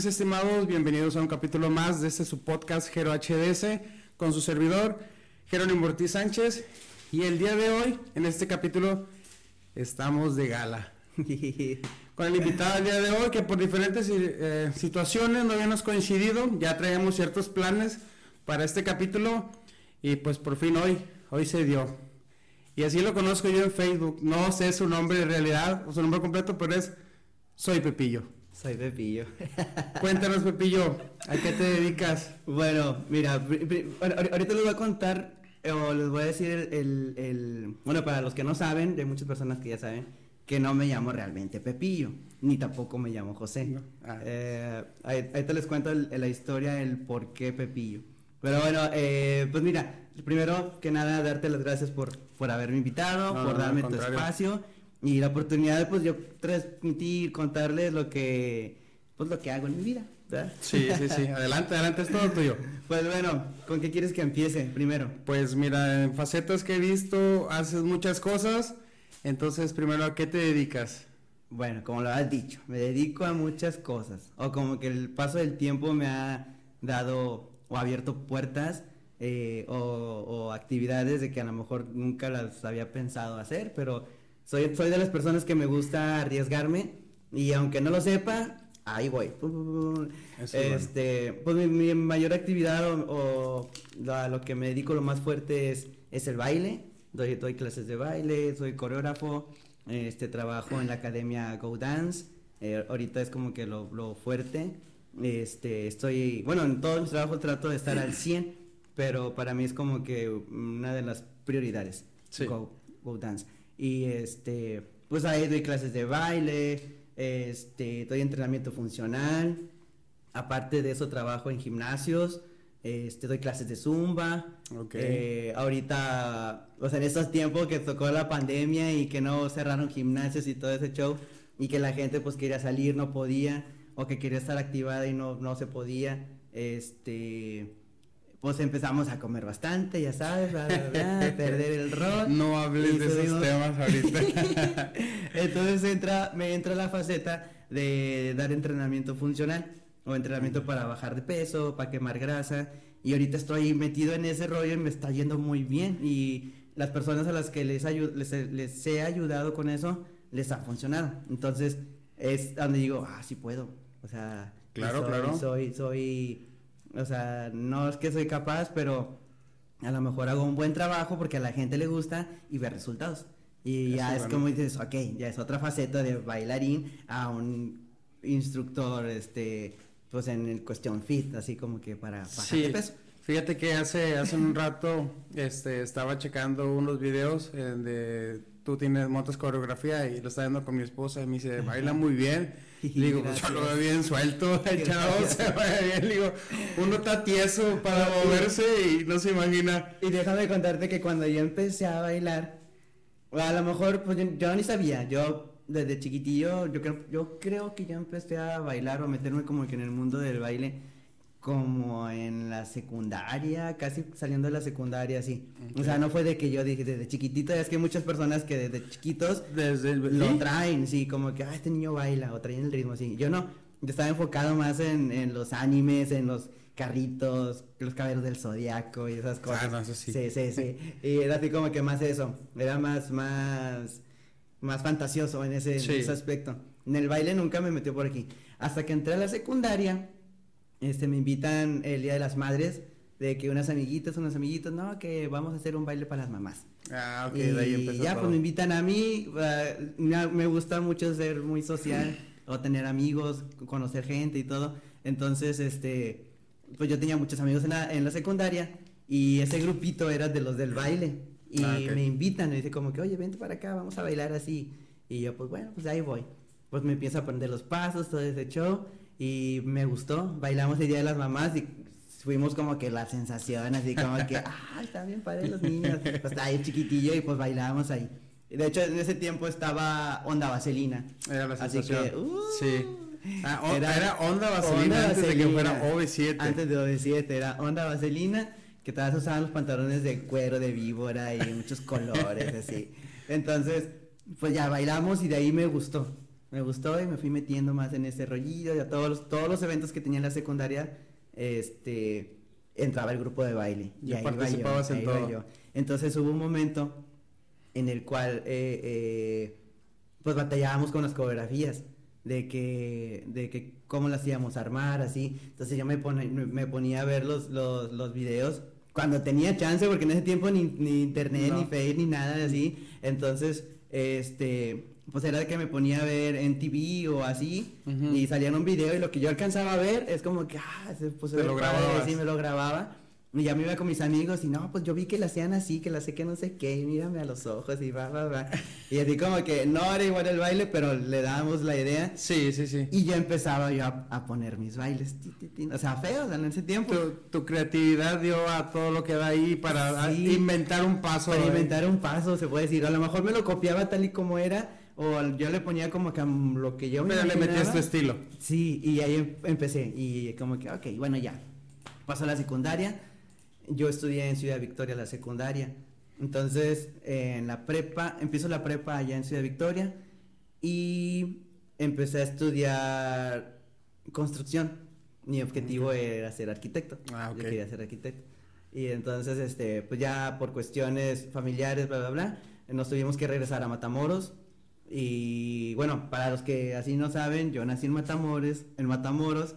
mis estimados? Bienvenidos a un capítulo más de este su podcast Gero HDS con su servidor Jerónimo Ortiz Sánchez. Y el día de hoy, en este capítulo, estamos de gala. con el invitado del día de hoy que por diferentes eh, situaciones no habíamos coincidido, ya traíamos ciertos planes para este capítulo y pues por fin hoy, hoy se dio. Y así lo conozco yo en Facebook, no sé su nombre en realidad o su nombre completo, pero es Soy Pepillo. Soy Pepillo. Cuéntanos, Pepillo, ¿a qué te dedicas? Bueno, mira, ahorita les voy a contar, o les voy a decir el, el, Bueno, para los que no saben, hay muchas personas que ya saben, que no me llamo realmente Pepillo, ni tampoco me llamo José. Ah. Eh, ahorita les cuento la historia, el por qué Pepillo. Pero bueno, eh, pues mira, primero que nada, darte las gracias por, por haberme invitado, por darme tu espacio y la oportunidad de pues yo transmitir, contarles lo que pues lo que hago en mi vida. ¿verdad? Sí, sí, sí. Adelante, adelante, es todo tuyo. Pues bueno, ¿con qué quieres que empiece primero? Pues mira, en facetas que he visto haces muchas cosas. Entonces, primero, ¿a qué te dedicas? Bueno, como lo has dicho, me dedico a muchas cosas. O como que el paso del tiempo me ha dado o abierto puertas eh, o, o actividades de que a lo mejor nunca las había pensado hacer, pero soy, soy de las personas que me gusta arriesgarme y aunque no lo sepa, ahí voy. este, pues mi, mayor actividad o, a lo que me dedico lo más fuerte es, es el baile. Doy, doy clases de baile, soy coreógrafo, este, trabajo en la academia Go Dance. Eh, ahorita es como que lo, lo, fuerte. Este, estoy, bueno, en todos mis trabajos trato de estar al 100, pero para mí es como que una de las prioridades. Go, Go Dance. Y este, pues ahí doy clases de baile, este, doy entrenamiento funcional. Aparte de eso trabajo en gimnasios, este, doy clases de zumba. Eh, ahorita, o sea, en estos tiempos que tocó la pandemia y que no cerraron gimnasios y todo ese show y que la gente pues quería salir, no podía, o que quería estar activada y no, no se podía, este, pues empezamos a comer bastante, ya sabes, a perder el rol. No hables de esos temas ahorita. Entonces entra, me entra la faceta de dar entrenamiento funcional o entrenamiento para bajar de peso, para quemar grasa. Y ahorita estoy metido en ese rollo y me está yendo muy bien. Y las personas a las que les, les, les he ayudado con eso, les ha funcionado. Entonces es donde digo, ah, sí puedo. O sea, claro, claro. Soy, soy o sea, no es que soy capaz, pero a lo mejor hago un buen trabajo porque a la gente le gusta y ve resultados. Y ya es como dices, ok, ya es otra faceta de bailarín a un instructor, este, pues en el cuestión fit, así como que para bajar de peso. Fíjate que hace, hace un rato este, estaba checando unos videos eh, de tú tienes motos coreografía y lo estaba viendo con mi esposa y me dice, baila muy bien. Y digo, pues yo lo veo bien suelto, el chavo se ve bien. digo, uno está tieso para moverse y no se imagina. Y déjame contarte que cuando yo empecé a bailar, a lo mejor, pues yo, ni sabía, yo desde chiquitillo, yo creo, yo creo que ya empecé a bailar o a meterme como que en el mundo del baile como en la secundaria, casi saliendo de la secundaria, sí. O sea, no fue de que yo dije desde chiquitito, es que hay muchas personas que desde chiquitos desde lo traen, sí, como que, ah, este niño baila o traen el ritmo, sí. Yo no, yo estaba enfocado más en, en los animes, en los carritos, los caballeros del zodiaco y esas cosas. Ah, no, eso sí. Sí, sí, sí. y era así como que más eso, era más, más, más fantasioso en ese, en ese aspecto. En el baile nunca me metió por aquí. Hasta que entré a la secundaria este, me invitan el Día de las Madres, de que unas amiguitas, unos amiguitos, no, que vamos a hacer un baile para las mamás. Ah, ok, de ahí empezó ya, pues me invitan a mí, uh, me gusta mucho ser muy social, o tener amigos, conocer gente y todo, entonces, este, pues yo tenía muchos amigos en la, en la secundaria, y ese grupito era de los del baile, y ah, me invitan, me dice como que, oye, vente para acá, vamos a bailar así, y yo, pues bueno, pues ahí voy, pues me empiezo a aprender los pasos, todo ese show, y me gustó. Bailamos el Día de las Mamás y fuimos como que la sensación, así como que, ah, están bien padres los niños. Pues estaba ahí chiquitillo y pues bailábamos ahí. De hecho, en ese tiempo estaba Onda Vaselina. Era la sensación. Así que, uh, sí. Ah, era, Onda Vaselina antes de que fuera OV7. Antes de OV7, era Onda Vaselina, que todas usaban los pantalones de cuero, de víbora y muchos colores, así. Entonces, pues ya bailamos y de ahí me gustó. Me gustó y me fui metiendo más en ese rollillo, ya todos los, todos los eventos que tenía en la secundaria, este, entraba el grupo de baile. Y ahí participabas en todo. Entonces hubo un momento en el cual, eh, eh, pues batallábamos con las coreografías de que, de que cómo las íbamos a armar, así. Entonces yo me, me ponía a ver los, los, los videos cuando tenía chance, porque en ese tiempo ni, ni internet, ni Facebook, ni nada así. Entonces, este, pues era que me ponía a ver en TV o así, y salía un video y lo que yo alcanzaba a ver es como que, ah, pues Te lo grababa. Sí, me lo grababa. Y ya me iba con mis amigos y no, pues yo vi que la hacían así, que la sé que no sé qué, y mírame a los ojos y va, va, va. Y así como que no era igual el baile, pero le dábamos la idea. Sí, sí, sí. Y yo empezaba yo a, poner mis bailes, o sea, feos en ese tiempo. Tu, creatividad dio a todo lo que da ahí para inventar un paso. Para inventar un paso, se puede decir. A lo mejor me lo copiaba tal y como era, o yo le ponía como que lo que yo me Pero le metías tu estilo. Sí, y ahí em, empecé, y como que, ok, bueno, ya. Pasó la secundaria yo estudié en Ciudad Victoria la secundaria. Entonces, en la prepa, empiezo la prepa allá en Ciudad Victoria y empecé a estudiar construcción. Mi objetivo era ser arquitecto. Ah, Yo quería ser arquitecto. Y entonces, este, pues ya por cuestiones familiares, bla, bla, bla, nos tuvimos que regresar a Matamoros y bueno, para los que así no saben, yo nací en Matamoros, en Matamoros.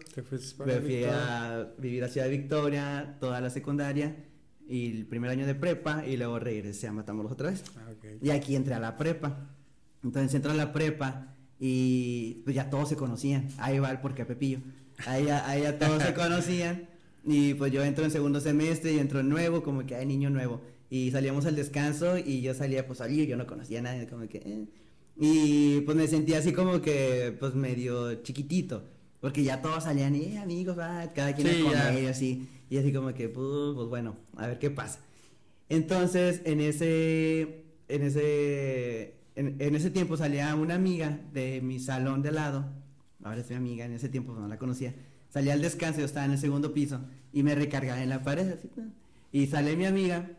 me fui a vivir a Ciudad Victoria toda la secundaria y el primer año de prepa y luego regresé a Matamoros otra vez. Ah, y aquí entré a la prepa. Entonces entré a la prepa y pues ya todos se conocían. Ahí va el porque Pepillo. Ahí, ahí ya todos se conocían. Y pues yo entro en segundo semestre y entro en nuevo, como que hay niño nuevo. Y salíamos al descanso y yo salía, pues salí, yo no conocía a nadie, como que... Eh, y pues me sentía así como que, pues medio chiquitito. Porque ya todos salían y, eh, amigos, va, cada quien sí, con así. Y así como que, pues, pues, bueno, a ver qué pasa. Entonces, en ese, en ese, en, ese tiempo salía una amiga de mi salón de lado. Ahora es mi amiga, en ese tiempo no la conocía. Salía al descanso, yo estaba en el segundo piso y me recargaba en la pared. Así, y sale mi amiga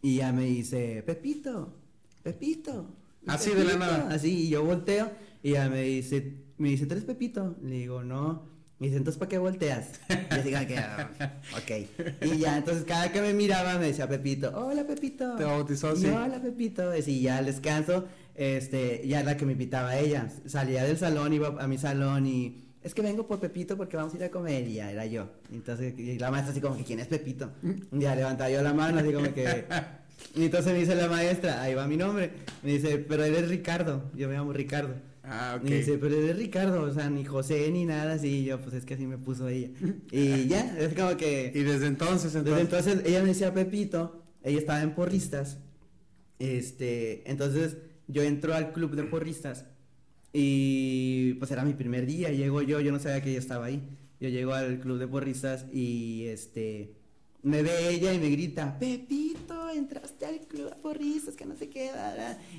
y ya me dice, Pepito, Pepito, Así de la nada. Así, y yo volteo y ya me dice, me dice, ¿tú eres Pepito? Le digo, no. Me dice, entonces, ¿para qué volteas? Y digo, que, ah, ok. Y ya, entonces, cada que me miraba, me decía Pepito, hola Pepito. Te bautizó, sí. Hola Pepito. Y ya al descanso, este, ya la que me invitaba ella. Salía del salón, iba a mi salón y es que vengo por Pepito porque vamos a ir a comer y ya era yo. Entonces, y la maestra así como que, ¿quién es Pepito? Y ya levantaba yo la mano así como que, y entonces me dice la maestra, ahí va mi nombre. Me dice, pero él es Ricardo. Yo me llamo Ricardo. Ah, ok. Me dice, pero él es Ricardo, o sea, ni José ni nada así. Y yo, pues es que así me puso ella. Y ya, es como que. Y desde entonces, entonces. Desde entonces ella me decía Pepito, ella estaba en porristas. Este, entonces yo entro al club de porristas. Y pues era mi primer día, llego yo, yo no sabía que ella estaba ahí. Yo llego al club de porristas y este me ve ella y me grita, Pepito, entraste al club de porristas, que no sé qué,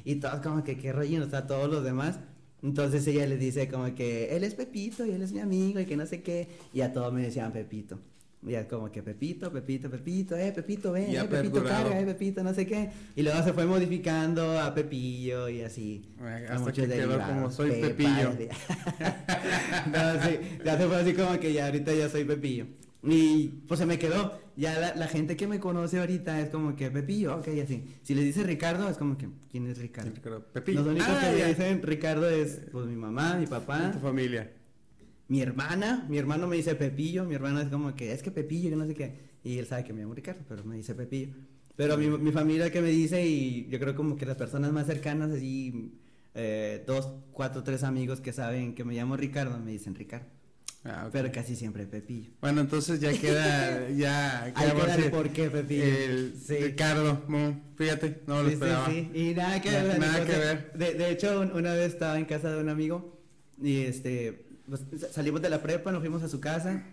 y todos como que qué rollo, está todos los demás. Entonces ella le dice como que él es Pepito y él es mi amigo y que no sé qué, y a todos me decían Pepito. Y es como que Pepito, Pepito, Pepito, eh, Pepito, ven, eh, Pepito carga, eh, Pepito, no sé qué. Y luego se fue modificando a Pepillo y así. Hasta que quedó como soy Pepillo. no, sí, ya se fue así como que ya ahorita ya soy Pepillo. Y pues se me quedó. Ya la, gente que me conoce ahorita es como que Pepillo, ok, así. Si le dice Ricardo, es como que, ¿quién es Ricardo? Pepillo. Los únicos ah, que me dicen Ricardo es pues mi mamá, mi papá. tu familia. Mi hermana, mi hermano me dice Pepillo, mi hermana es como que, es que Pepillo, yo no sé qué. Y él sabe que me llamo Ricardo, pero me dice Pepillo. Pero mi, mi familia que me dice, y yo creo como que las personas más cercanas, así, eh, dos, cuatro, tres amigos que saben que me llamo Ricardo, me dicen Ricardo. Ah, Pero casi siempre Pepillo. Bueno, entonces ya queda, ya queda por qué Pepillo. Ricardo, fíjate, no lo esperaba. Sí, y nada que ver. Nada que ver. De, hecho, una vez estaba en casa de un amigo y este, pues, salimos de la prepa, nos fuimos a su casa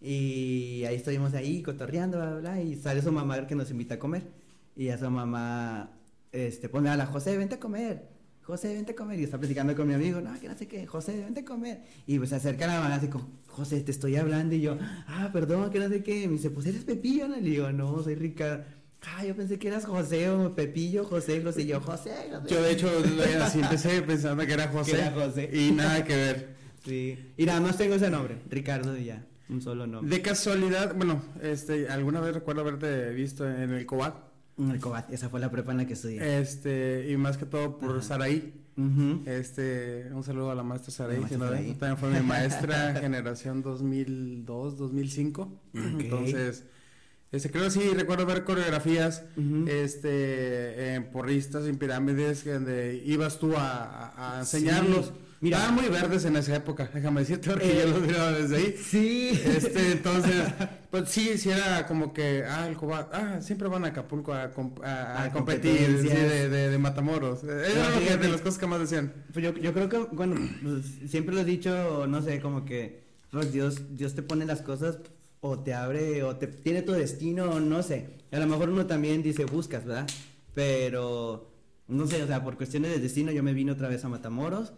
y ahí estuvimos ahí cotorreando, bla, bla, y sale su mamá que nos invita a comer y a su mamá, este, pone a la José, vente a comer. José, vente a comer. Y está platicando con mi amigo, no, que no sé qué, José, vente a comer. Y pues se acerca a la mamá así como, José, te estoy hablando. Y yo, ah, perdón, que no sé qué. me dice, pues eres Pepillo, ¿no? Le digo, no, soy Ricardo. Ah, yo pensé que eras José o Pepillo, José, José, y yo, José, José. Yo de hecho así empecé pensando que era José. Que era José. Y nada que ver. Sí. Y nada más tengo ese nombre, Ricardo y ya. Un solo nombre. De casualidad, bueno, este, alguna vez recuerdo haberte visto en el Cobat. En el Cobat, esa fue la prepa en la que estudié. Este, y más que todo por Ajá. Saraí. Ujú. Este, un saludo a la maestra Saraí, La maestra Saraí. también fue mi maestra generación 2002, 2005. Ok. Entonces, este, creo sí, recuerdo ver coreografías, Ujú. este, en porristas, en pirámides, donde ibas tú a, a- a enseñarlos. Sí. Mira. Estaban muy verdes en esa época, déjame decirte, porque Eh, yo los miraba desde ahí. Sí. Este, entonces, pues sí, sí era como que, ah, el Cobat, ah, siempre van a Acapulco a, comp- a- a A competir, sí, de, de, de Matamoros. Era lo que- fíjate. de las cosas que más decían. Pues yo, yo creo que, bueno, pues, siempre lo he dicho, no sé, como que pues Dios, Dios te pone las cosas o te abre o te tiene tu destino, no sé. A lo mejor uno también dice buscas, ¿verdad? Pero, no sé, o sea, por cuestiones del destino yo me vine otra vez a Matamoros.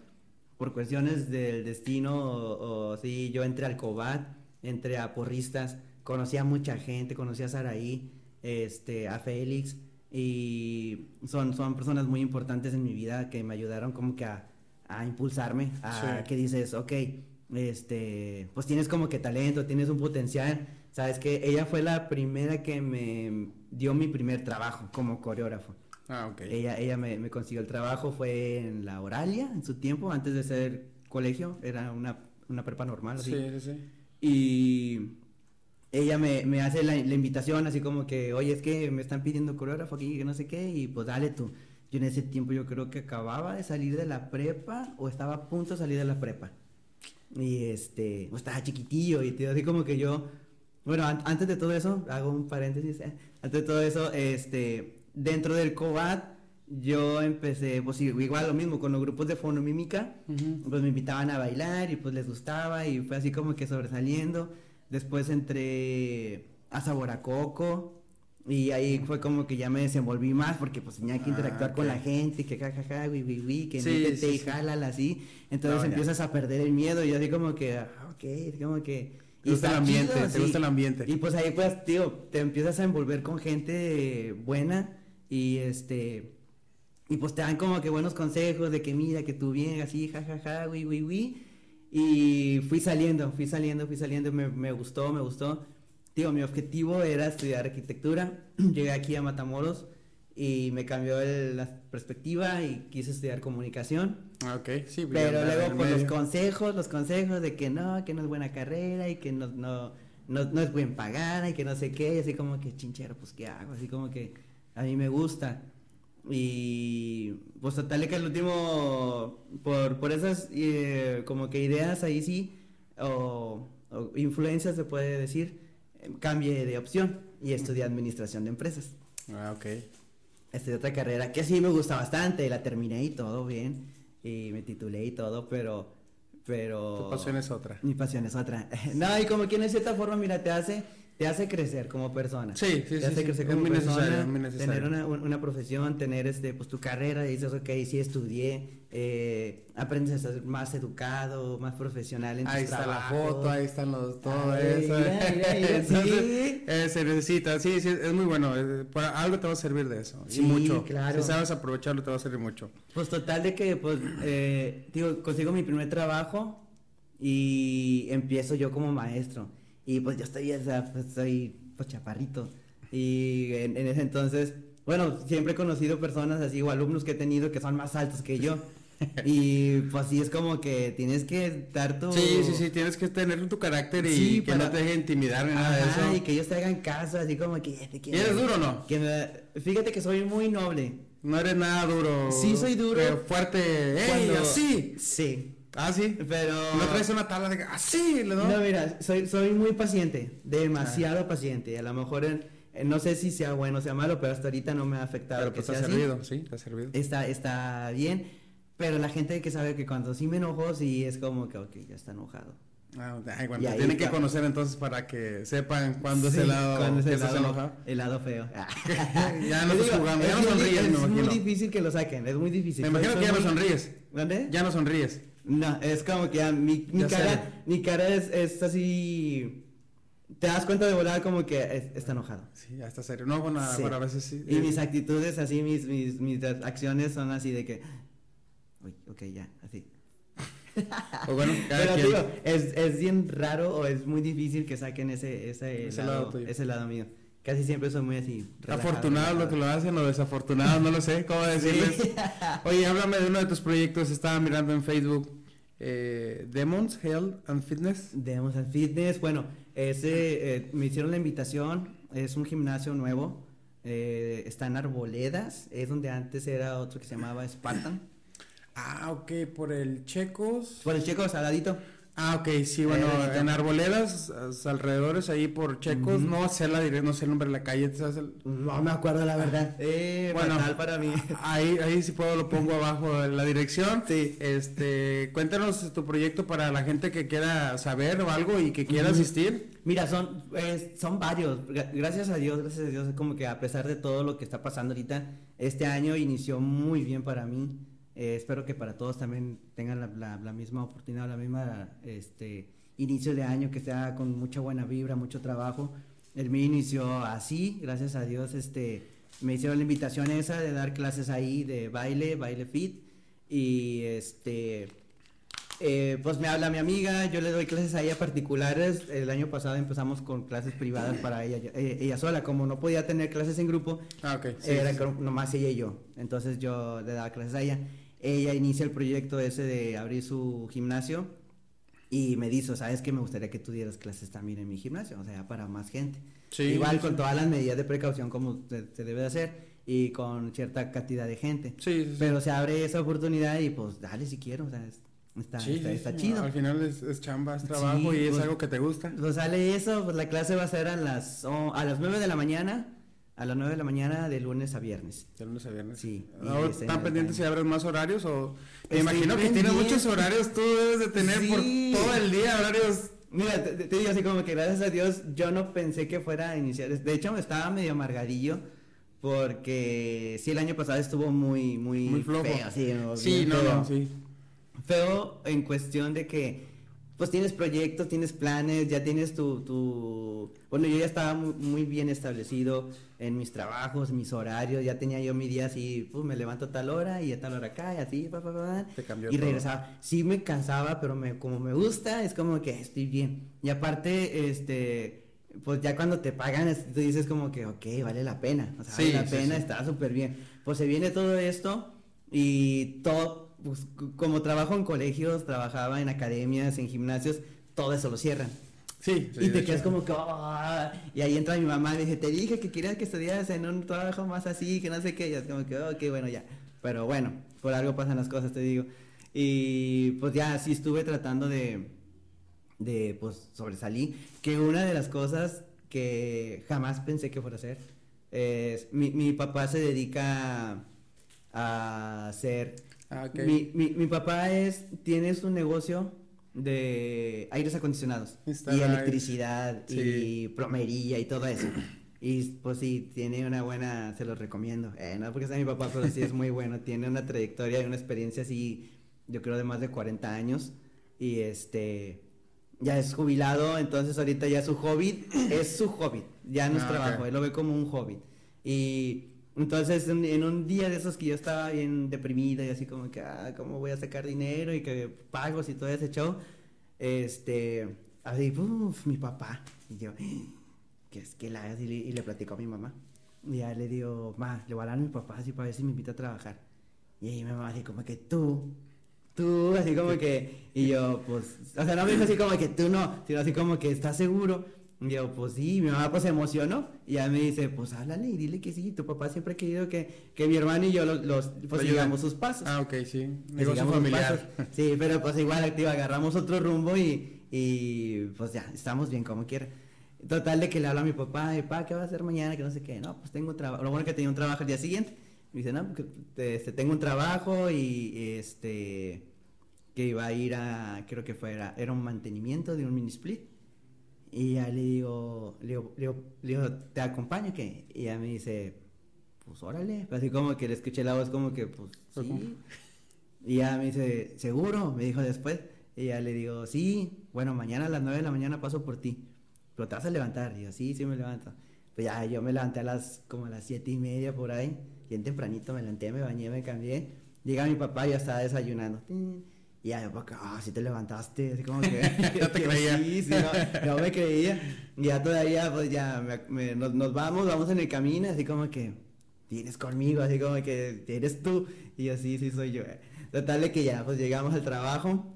Por cuestiones del destino, o, o sí, yo entré al Cobat, entré a Porristas, conocí a mucha gente, conocí a Saraí, este, a Félix, y son, son personas muy importantes en mi vida que me ayudaron como que a, a impulsarme, a Sí. que dices, ok, este, pues tienes como que talento, tienes un potencial, sabes que ella fue la primera que me dio mi primer trabajo como coreógrafo. Ah, ok. Ella, ella me, me consiguió el trabajo, fue en la Oralia, en su tiempo, antes de ser colegio, era una, una prepa normal, así. Sí, sí, sí. Y ella me, me hace la, la invitación, así como que, oye, es que me están pidiendo coreógrafo aquí, que no sé qué, y pues dale tú. Yo en ese tiempo yo creo que acababa de salir de la prepa o estaba a punto de salir de la prepa. Y este, o estaba chiquitillo y tío, así como que yo, bueno, an- antes de todo eso, hago un paréntesis, eh, antes de todo eso, este, dentro del COBAT, yo empecé, pues igual lo mismo, con los grupos de fonomímica, pues me invitaban a bailar y pues les gustaba y fue así como que sobresaliendo. Después entré a Sabor a Coco y ahí fue como que ya me desenvolví más porque pues tenía que Ah, interactuar con la gente, que jajaja, wi, wi, wi, que Sí, métete sí, y sí. jálala así. Entonces No, empiezas a perder el miedo y yo así como que, ah, ok, como que... Te gusta el ambiente, chido, te gusta el ambiente. Y pues ahí pues, tío, te empiezas a envolver con gente buena y este... Y pues te dan como que buenos consejos de que mira, que tú bien, así, jajaja, wi, wi, wi. Y fui saliendo, fui saliendo, fui saliendo, me, me gustó, me gustó. Tío, mi objetivo era estudiar arquitectura. Llegué aquí a Matamoros y me cambió el- la perspectiva y quise estudiar comunicación. Ah, ok, sí. Pero luego en por los medio. consejos, los consejos de que no, que no es buena carrera y que no, no, no, no es buen pagar y que no sé qué, y así como que chinchero, pues qué hago, así como que a mí me gusta. Y pues total que al último, por, por esas eh, como que ideas ahí sí, o, o influencias se puede decir, eh, cambié de opción y estudié administración de empresas. Ah, ok. Estudié otra carrera que sí me gusta bastante, la terminé y todo bien, y me titulé y todo, pero, pero... Tu pasión es otra. Mi pasión es otra. No, y como que en cierta forma, mira, te hace, te hace crecer como persona. Sí, sí, te sí, hace sí. crecer como persona, tener una, un- una profesión, tener este, pues tu carrera, y dices, ok, sí estudié, eh, aprendes a ser más educado, más profesional en Ahí tus está la trabajos. foto, ahí están los, todo Ay, eso. mira, mira, mira, Entonces, sí. eh, se necesita, sí, sí, es muy bueno. eh, para algo te va a servir de eso. Sí, y mucho. claro. Si sabes aprovecharlo, te va a servir mucho. Pues total de que, pues, eh, digo, consigo mi primer trabajo y empiezo yo como maestro. Y pues yo estoy, o sea, pues, soy pues chaparrito. Y en, en ese entonces, bueno, siempre he conocido personas así o alumnos que he tenido que son más altos que yo. y pues sí es como que tienes que dar tu... Sí, sí, sí, tienes que tener tu carácter y Sí, que para- no te deje intimidar ni nada de Ajá, eso. y que ellos te hagan caso, así como que... ya te ¿Y quiero- eres duro o no? que me- fíjate que soy muy noble. No eres nada duro. Sí, soy duro. pero fuerte. ¡Ey, Cuando- así! Sí. Ah, sí. Pero... No traes una tabla de que así, ¿no? No, mira, soy, soy muy paciente, demasiado paciente. A lo mejor en- en- no sé si sea bueno o sea malo, pero hasta ahorita no me ha afectado pero que pues te ha sea así. servido, sí, te ha servido. Está, está bien, pero la gente que sabe que cuando sí me enojo, sí es como que, ok, ya está enojado. Ah, bueno, Y te ahí tienen que conocer entonces para que sepan cuándo es Sí, el lado cuando es el lado, enojado. el lado feo. Ya no estás jugando, ya es no sonríes, me Es muy difícil que lo saquen, es muy difícil. Me imagino que ya no sonríes. ¿Dónde? Ya no sonríes. No, es como que ya mi, mi Ya cara, mi cara es, es así, te das cuenta de volar como que es- está enojado. Sí, hasta serio. No, bueno, Sí. bueno, a veces sí. Y Eh, mis actitudes así, mis, mis, mis acciones son así de que, uy, ok, ya, así. o bueno, cada Pero quien. digo, es, es bien raro o es muy difícil que saquen ese, ese, Ese lado, ese lado mío. Casi siempre soy muy así. Afortunados lo que lo hacen o desafortunados, no lo sé, ¿cómo decirles? Sí. Oye, háblame de uno de tus proyectos, estaba mirando en Facebook, eh, Demons, Health and Fitness. Demos al fitness. Bueno, ese eh, me hicieron la invitación. Es un gimnasio nuevo. eh, está en Arboledas. Es donde antes era otro que se llamaba Spartan. Ah, ok, por el Checos. Por el checo saladito. Ah, ok, sí, bueno, Eh, en Arboledas, alrededores ahí por Checos, no sé la no sé el nombre de la calle, ¿sabes el- No me acuerdo la verdad. Eh, Bueno. fatal para mí. Ahí, ahí si puedo lo pongo abajo en la dirección. Sí. Este, cuéntanos tu proyecto para la gente que quiera saber o algo y que quiera asistir. Mira, son, es- son varios. Gra- Gracias a Dios, gracias a Dios. Como que a pesar de todo lo que está pasando ahorita, este año inició muy bien para mí. Eh, espero que para todos también tengan la, la- la misma oportunidad, la misma este, inicio de año, que sea con mucha buena vibra, mucho trabajo. El mío inició así, gracias a Dios. Este, me hicieron la invitación esa de dar clases ahí de baile, baile fit. Y este, eh, pues me habla mi amiga, yo le doy clases a ella particulares. El año pasado empezamos con clases privadas para ella, eh, ella sola. Como no podía tener clases en grupo, Ah, ok. sí, era sí, sí. nomás ella y yo. Entonces yo le daba clases a ella. Ella inicia el proyecto ese de abrir su gimnasio y me dijo, ¿sabes qué? Me gustaría que tú dieras clases también en mi gimnasio, o sea, para más gente. Sí, Igual sí, con todas las medidas de precaución como se, debe de hacer y con cierta cantidad de gente. Sí. Pero se abre esa oportunidad y pues dale si quiero, o sea, es- está, Sí, está, está chido. Al final es, es chamba, es trabajo Sí, y es pues- algo que te gusta. Pues sale eso, pues la clase va a ser a las, oh, a las 9 de la mañana, a las 9 de la mañana de lunes a viernes. De lunes a viernes. Sí, Ahora, ¿Están pendientes si abres más horarios o...? Me imagino que tienes muchos horarios, tú debes de tener Sí. por todo el día horarios... Mira, te, te digo así como que gracias a Dios yo no pensé que fuera a iniciar. De hecho, me estaba medio amargadillo porque sí, el año pasado estuvo muy, muy, Muy flojo. feo. Sí, Sí, no, feo. no, sí. Feo en cuestión de que, pues tienes proyectos, tienes planes, ya tienes tu, tu... Bueno, yo ya estaba muy, muy bien establecido en mis trabajos, mis horarios, ya tenía yo mi día así, pues me levanto a tal hora y a tal hora acá y así, pa, pa, pa, Te cambió y todo. regresaba. Sí me cansaba, pero me, como me gusta, es como que estoy bien. Y aparte, este... Pues ya cuando te pagan, tú dices como que, ok, vale la pena. O sea, Sí, vale la sí, pena, sí. está súper bien. Pues se viene todo esto y todo, pues, como trabajo en colegios, trabajaba en academias, en gimnasios, todo eso lo cierran. Sí, sí, y te hecho. quedas como que, "Ah", y ahí entra mi mamá y me dice, te dije que querías que estudiaras en un trabajo más así, que no sé qué, y es como que, ok, bueno, ya. Pero bueno, por algo pasan las cosas, te digo. Y pues ya, sí estuve tratando de, de pues sobresalí, que una de las cosas que jamás pensé que fuera a hacer es, mi, mi papá se dedica a hacer, Ah, ok. mi, mi, mi papá es, tiene su negocio de aires acondicionados Instala y electricidad Sí. y plomería y todo eso. Y pues sí, tiene una buena, se los recomiendo. Eh, no porque sea mi papá, pero sí es muy bueno. Tiene una trayectoria y una experiencia así, yo creo de más de 40 años. Y este, ya es jubilado, entonces ahorita ya su hobby es su hobby, ya no es Ah, trabajo, ok. él lo ve como un hobby. Y entonces en, en un día de esos que yo estaba bien deprimida y así como que, ah, ¿cómo voy a sacar dinero? Y que pagos y todo ese show, este, así, uff, mi papá. Y yo, que es que la y le, y le platico a mi mamá. Y ya le digo, ma, le voy a hablar a mi papá así para ver si me invita a trabajar. Y ahí mi mamá así como que tú, tú, así como que, y yo, pues, o sea, no me dijo así como que tú no, sino así como que, ¿estás seguro? Y yo, pues sí, mi mamá pues se emocionó, y ya me dice, pues háblale y dile que sí, tu papá siempre ha querido que, que mi hermano y yo los, los pues sigamos sus pasos. Ah, ok, sí. Negocio familiar. Sí, pero pues igual, tío, agarramos otro rumbo y, y pues ya, estamos bien como quiera. Total de que le hablo a mi papá, y papá, ¿qué vas a hacer mañana? Que no sé qué. No, pues tengo un trabajo. Lo bueno es que tenía un trabajo el día siguiente. Me dice, no, este, tengo un trabajo y este que iba a ir a, creo que fuera, era un mantenimiento de un mini split. Y ya le digo, le digo, le digo, ¿te acompaño qué? Y ya me dice, pues órale. Así como que le escuché la voz como que, pues como- sí. Y ya me dice, ¿seguro? Me dijo después. Y ya le digo, sí, bueno, mañana a las 9 de la mañana paso por ti. pero te vas a levantar. Y yo, sí, sí me levanto. Pues ya, yo me levanté a las, como a las siete y media por ahí, bien tempranito me levanté, me bañé, me cambié. Llega mi papá y ya estaba desayunando. Y ya, papá, ah, sí te levantaste, así como que... no te creía. Sí, sí, no, no, me creía. Y ya todavía, pues ya, me, nos, nos, vamos, vamos en el camino, así como que, tienes conmigo, así como que, eres tú. Y así, sí, soy yo. Total de que ya, pues llegamos al trabajo.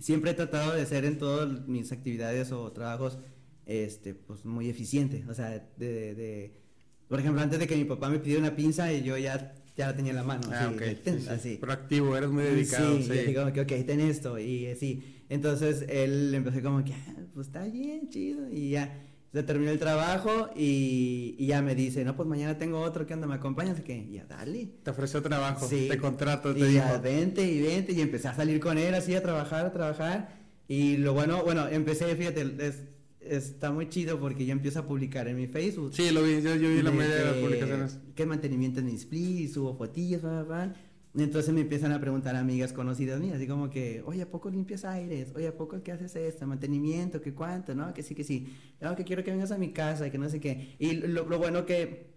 Siempre he tratado de ser en todas mis actividades o trabajos, este, pues muy eficiente. O sea, de, de, por ejemplo, antes de que mi papá me pidiera una pinza y yo ya, ya la tenía en la mano. Ah, así, así. Proactivo, eres muy dedicado. Sí, sí. como que, ok, ten esto. Y así. Entonces él empezó como que, ah, pues está bien, chido. Y ya se terminó el trabajo y, y, ya me dice, no, pues mañana tengo otro, ¿qué onda? ¿Me acompañas? que ya, dale. Te ofreció trabajo, sí. te contrato, te y dijo. Ya, vente y vente y empecé a salir con él así, a trabajar, a trabajar. Y lo bueno, bueno, empecé, fíjate, es, está muy chido porque yo empiezo a publicar en mi Facebook. Sí, lo vi, yo, yo vi la mayoría de las publicaciones. Qué mantenimiento en mi split, subo fotillas, bla, bla, bla. Entonces me empiezan a preguntar amigas conocidas mías, así como que, oye, ¿a poco limpias aires? Oye, ¿a poco qué haces esto? ¿Mantenimiento? ¿Qué cuánto? ¿No? Que sí, que sí. No, que quiero que vengas a mi casa y que no sé qué. Y lo, lo bueno que,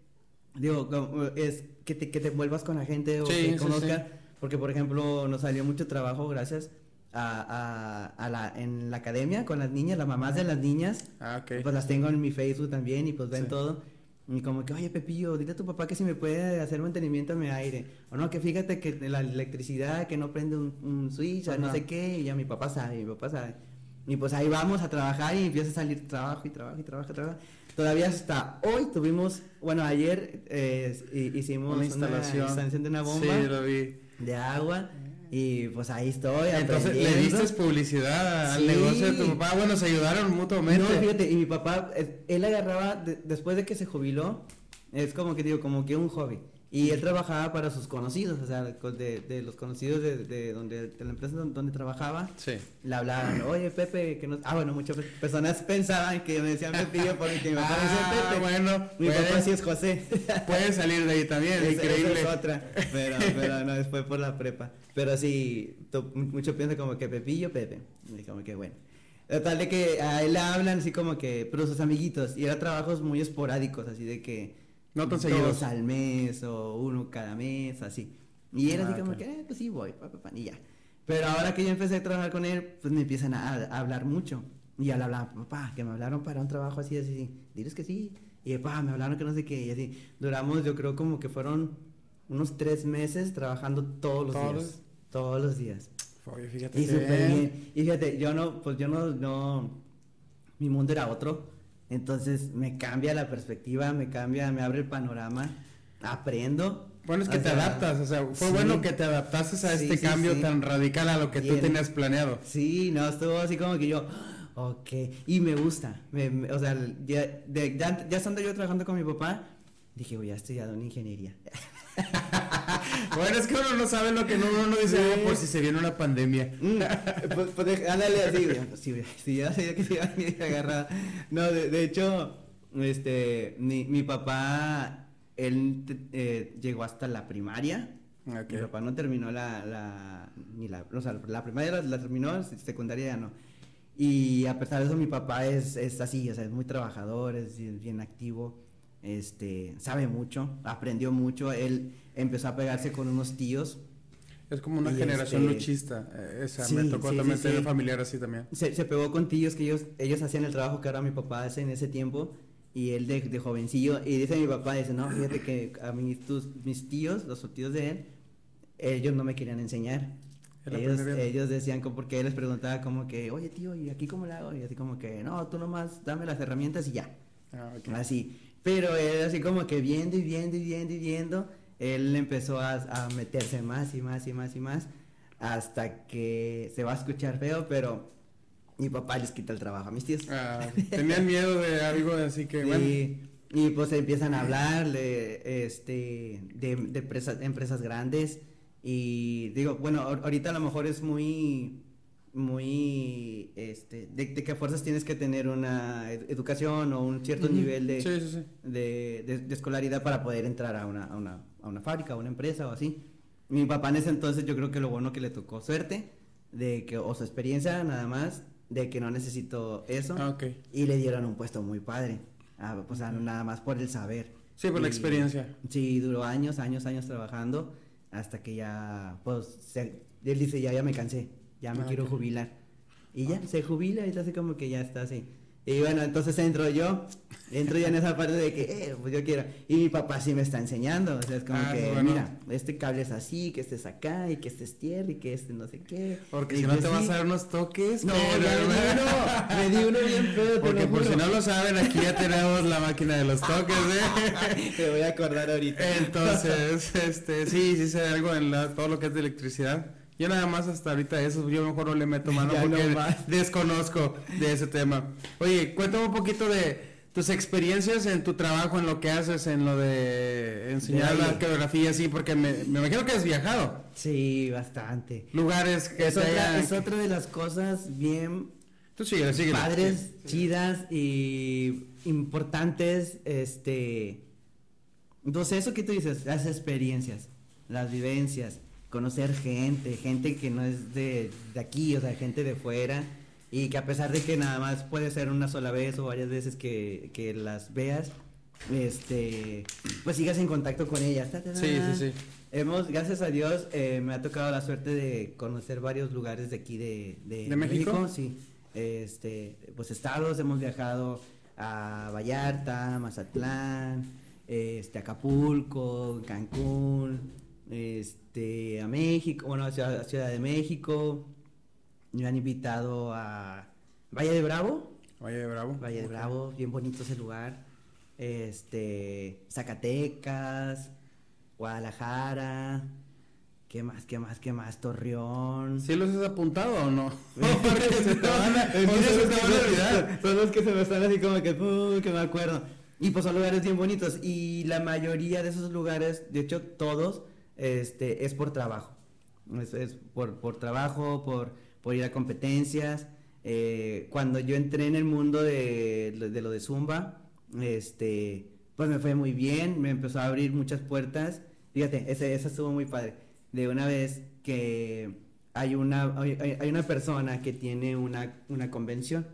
digo, es que te, que te vuelvas con la gente o que conozca. Porque, por ejemplo, nos salió mucho trabajo gracias a, a, a, la, en la academia con las niñas, las mamás de las niñas. Ah. Pues las tengo en mi Facebook también y pues ven todo. Y como que, oye, Pepillo, dile a tu papá que si me puede hacer mantenimiento a mi aire. O no, que fíjate que la electricidad, que no prende un, un switch, o no sé qué. Y ya mi papá sabe, mi papá sabe. Y pues ahí vamos a trabajar y empieza a salir trabajo y trabajo y trabajo y trabajo. Todavía hasta hoy tuvimos, bueno, ayer eh, hicimos una instalación. una instalación de una bomba sí, lo vi. de agua. Y pues ahí estoy. Entonces le diste publicidad al negocio de tu papá. Bueno, se ayudaron mutuamente. No, fíjate, y mi papá, él agarraba, de, después de que se jubiló, es como que digo, como que un hobby. Y él trabajaba para sus conocidos, o sea, de, de los conocidos de, de, donde, de la empresa donde trabajaba. Sí. Le hablaban, oye, Pepe, que no... Ah, bueno, muchas personas pensaban que me decían Pepillo porque mi papá ah, Pepe. bueno. Mi puede, papá sí es José. Puede salir de ahí también, es, increíble. Esa es otra, pero, pero no, después por la prepa. Pero sí, mucho piensan como que Pepillo, Pepe. Y como que bueno. Tal de que a él le hablan así como que, pero sus amiguitos, y eran trabajos muy esporádicos, así de que no tan dos al mes o uno cada mes, así. Y era Ah, así como claro. que, eh, pues sí voy, pa, pa, pa, y ya. Pero ahora que yo empecé a trabajar con él, pues me empiezan a, a hablar mucho. Y ya le hablaba, papá, que me hablaron para un trabajo así, así, así. Diles que sí. Y papá, me hablaron que no sé qué, y así. Duramos, yo creo como que fueron unos tres meses trabajando todos los ¿Todos? días. Todos los días. Oye, fíjate. Y súper bien. Y fíjate, yo no, pues yo no, no, mi mundo era otro. Entonces me cambia la perspectiva, me cambia, me abre el panorama, aprendo. Bueno, es que O te sea, adaptas, o sea, fue sí. bueno que te adaptases a Sí, este sí, cambio tan radical a lo que Y tú el- tenías planeado. Sí, no, estuvo así como que yo, ok, y me gusta, me- me- o sea, ya, de- ya, ya estando yo trabajando con mi papá, dije, voy a estudiar una ingeniería. Bueno, es que uno no sabe lo que no, uno no dice, Sí. "Ah, por si se viene una pandemia. Mm, pues, pues, ándale así, güey, sí, ya sabía que se iba a venir agarrada. No, de, de hecho, este, mi, mi papá, él eh, llegó hasta la primaria. Mi papá no terminó la, la, ni la, o sea, la primaria la, la terminó, secundaria ya no. Y a pesar de eso, mi papá es, es así, o sea, es muy trabajador, es bien activo, este, sabe mucho, aprendió mucho. Él empezó a pegarse con unos tíos Es como una generación este- luchista. eh, Esa, Sí, me tocó sí, también sí, tener familiar así también. se, se pegó con tíos que ellos, ellos hacían el trabajo que ahora mi papá hace en ese tiempo y él de, de jovencillo y dice mi papá, dice, no, fíjate que a mí tus, mis tíos, los tíos de él, ellos no me querían enseñar. Ellos, ellos decían, como porque él les preguntaba como que, oye tío, ¿y aquí cómo le hago? Y así como que, no, tú nomás dame las herramientas y ya. Ah, ok. Así. Pero él así como que viendo y viendo y viendo y viendo, él empezó a, a meterse más y más y más y más hasta que se va a escuchar feo, pero mi papá les quita el trabajo a mis tíos. Ah, tenían miedo de algo, así que bueno. Y, pues empiezan a hablar de, este, de, de empresas, empresas grandes y digo, bueno, ahor- ahorita a lo mejor es muy, muy, este, de, de que a fuerzas tienes que tener una ed- educación o un cierto nivel de, Sí, sí, sí. de, de- de escolaridad para poder entrar a una, a, una, a una fábrica, a una empresa o así. Mi papá en ese entonces yo creo que lo bueno que le tocó suerte, de que, o su experiencia nada más, de que no necesito eso. Ah. Y le dieron un puesto muy padre. Ah, o sea, nada más por el saber. Sí, por la experiencia. Sí, duró años, años, años trabajando hasta que ya, pues, se- él dice, ya, ya me cansé, ya me Ah, quiero ok. jubilar. Y ya, se jubila y hace como que ya está así. Y bueno, entonces entro yo, entro ya en esa parte de que, eh, pues yo quiero. Y mi papá sí me está enseñando, o sea, es como Ah, que, bueno. mira, este cable es así, que este es acá, y que este es tierra, y que este no sé qué. Porque Y si no pues te vas sí. a dar unos toques. No, pero- ya me di uno, me di uno bien feo, Porque por si no lo saben, aquí ya tenemos la máquina de los toques, ¿eh? Te voy a acordar ahorita. Entonces, este, sí, sí sé algo en la- todo lo que es de electricidad. Yo nada más hasta ahorita eso, yo mejor no le meto mano porque no desconozco de ese tema. Oye, cuéntame un poquito de tus experiencias en tu trabajo, en lo que haces, en lo de enseñar De la baile. coreografía, sí, porque me, me imagino que has viajado. Sí, bastante. Lugares que Es otra, hayan- es otra de las cosas bien Tú padres, chidas y importantes, este, entonces eso que tú dices, las experiencias, las vivencias, conocer gente, gente que no es de, de aquí, o sea, gente de fuera, y que a pesar de que nada más puede ser una sola vez o varias veces que, que las veas, este, pues sigas en contacto con ellas. Sí, sí, sí. Hemos, gracias a Dios, eh, me ha tocado la suerte de conocer varios lugares de aquí de, de, ¿De México? Sí, este, pues estados, hemos viajado a Vallarta, Mazatlán, este, Acapulco, Cancún, este, a México, bueno, a Ciudad, a Ciudad de México, me han invitado a Valle de Bravo, Valle de Bravo. Valle de. Bravo, bien bonito ese lugar, este, Zacatecas, Guadalajara, ¿qué más, qué más, qué más? Torreón. ¿Sí los has apuntado o no? Son- los que se me están así como que, "Uy, que me acuerdo. Y pues son lugares bien bonitos. Y la mayoría de esos lugares, de hecho todos, este, es por trabajo. Es, es por, por trabajo, por, por ir a competencias. Eh, cuando yo entré en el mundo de, de lo de Zumba, este, pues me fue muy bien, me empezó a abrir muchas puertas. Fíjate, ese, esa estuvo muy padre. De una vez que hay una, hay, hay- una persona que tiene una, una convención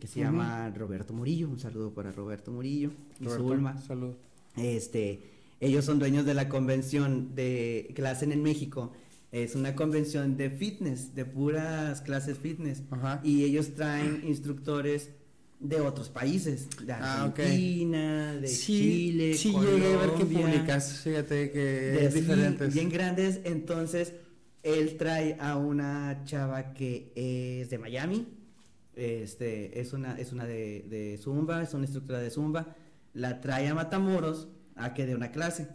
que se Ujú. llama Roberto Murillo. Un saludo para Roberto Murillo y Roberto, Zulma. Salud. Este, ellos son dueños de la convención de que la hacen en México. Es una convención de fitness, de puras clases fitness. Ajá. Y ellos traen instructores de otros países, de Ah, ok. Argentina, de sí, Chile, sí llegué a ver que publicas, fíjate que de es diferentes. bien grandes. Entonces, él trae a una chava que es de Miami. Este, es una, es una de, de Zumba, es una instructora de Zumba. La trae a Matamoros a que dé una clase.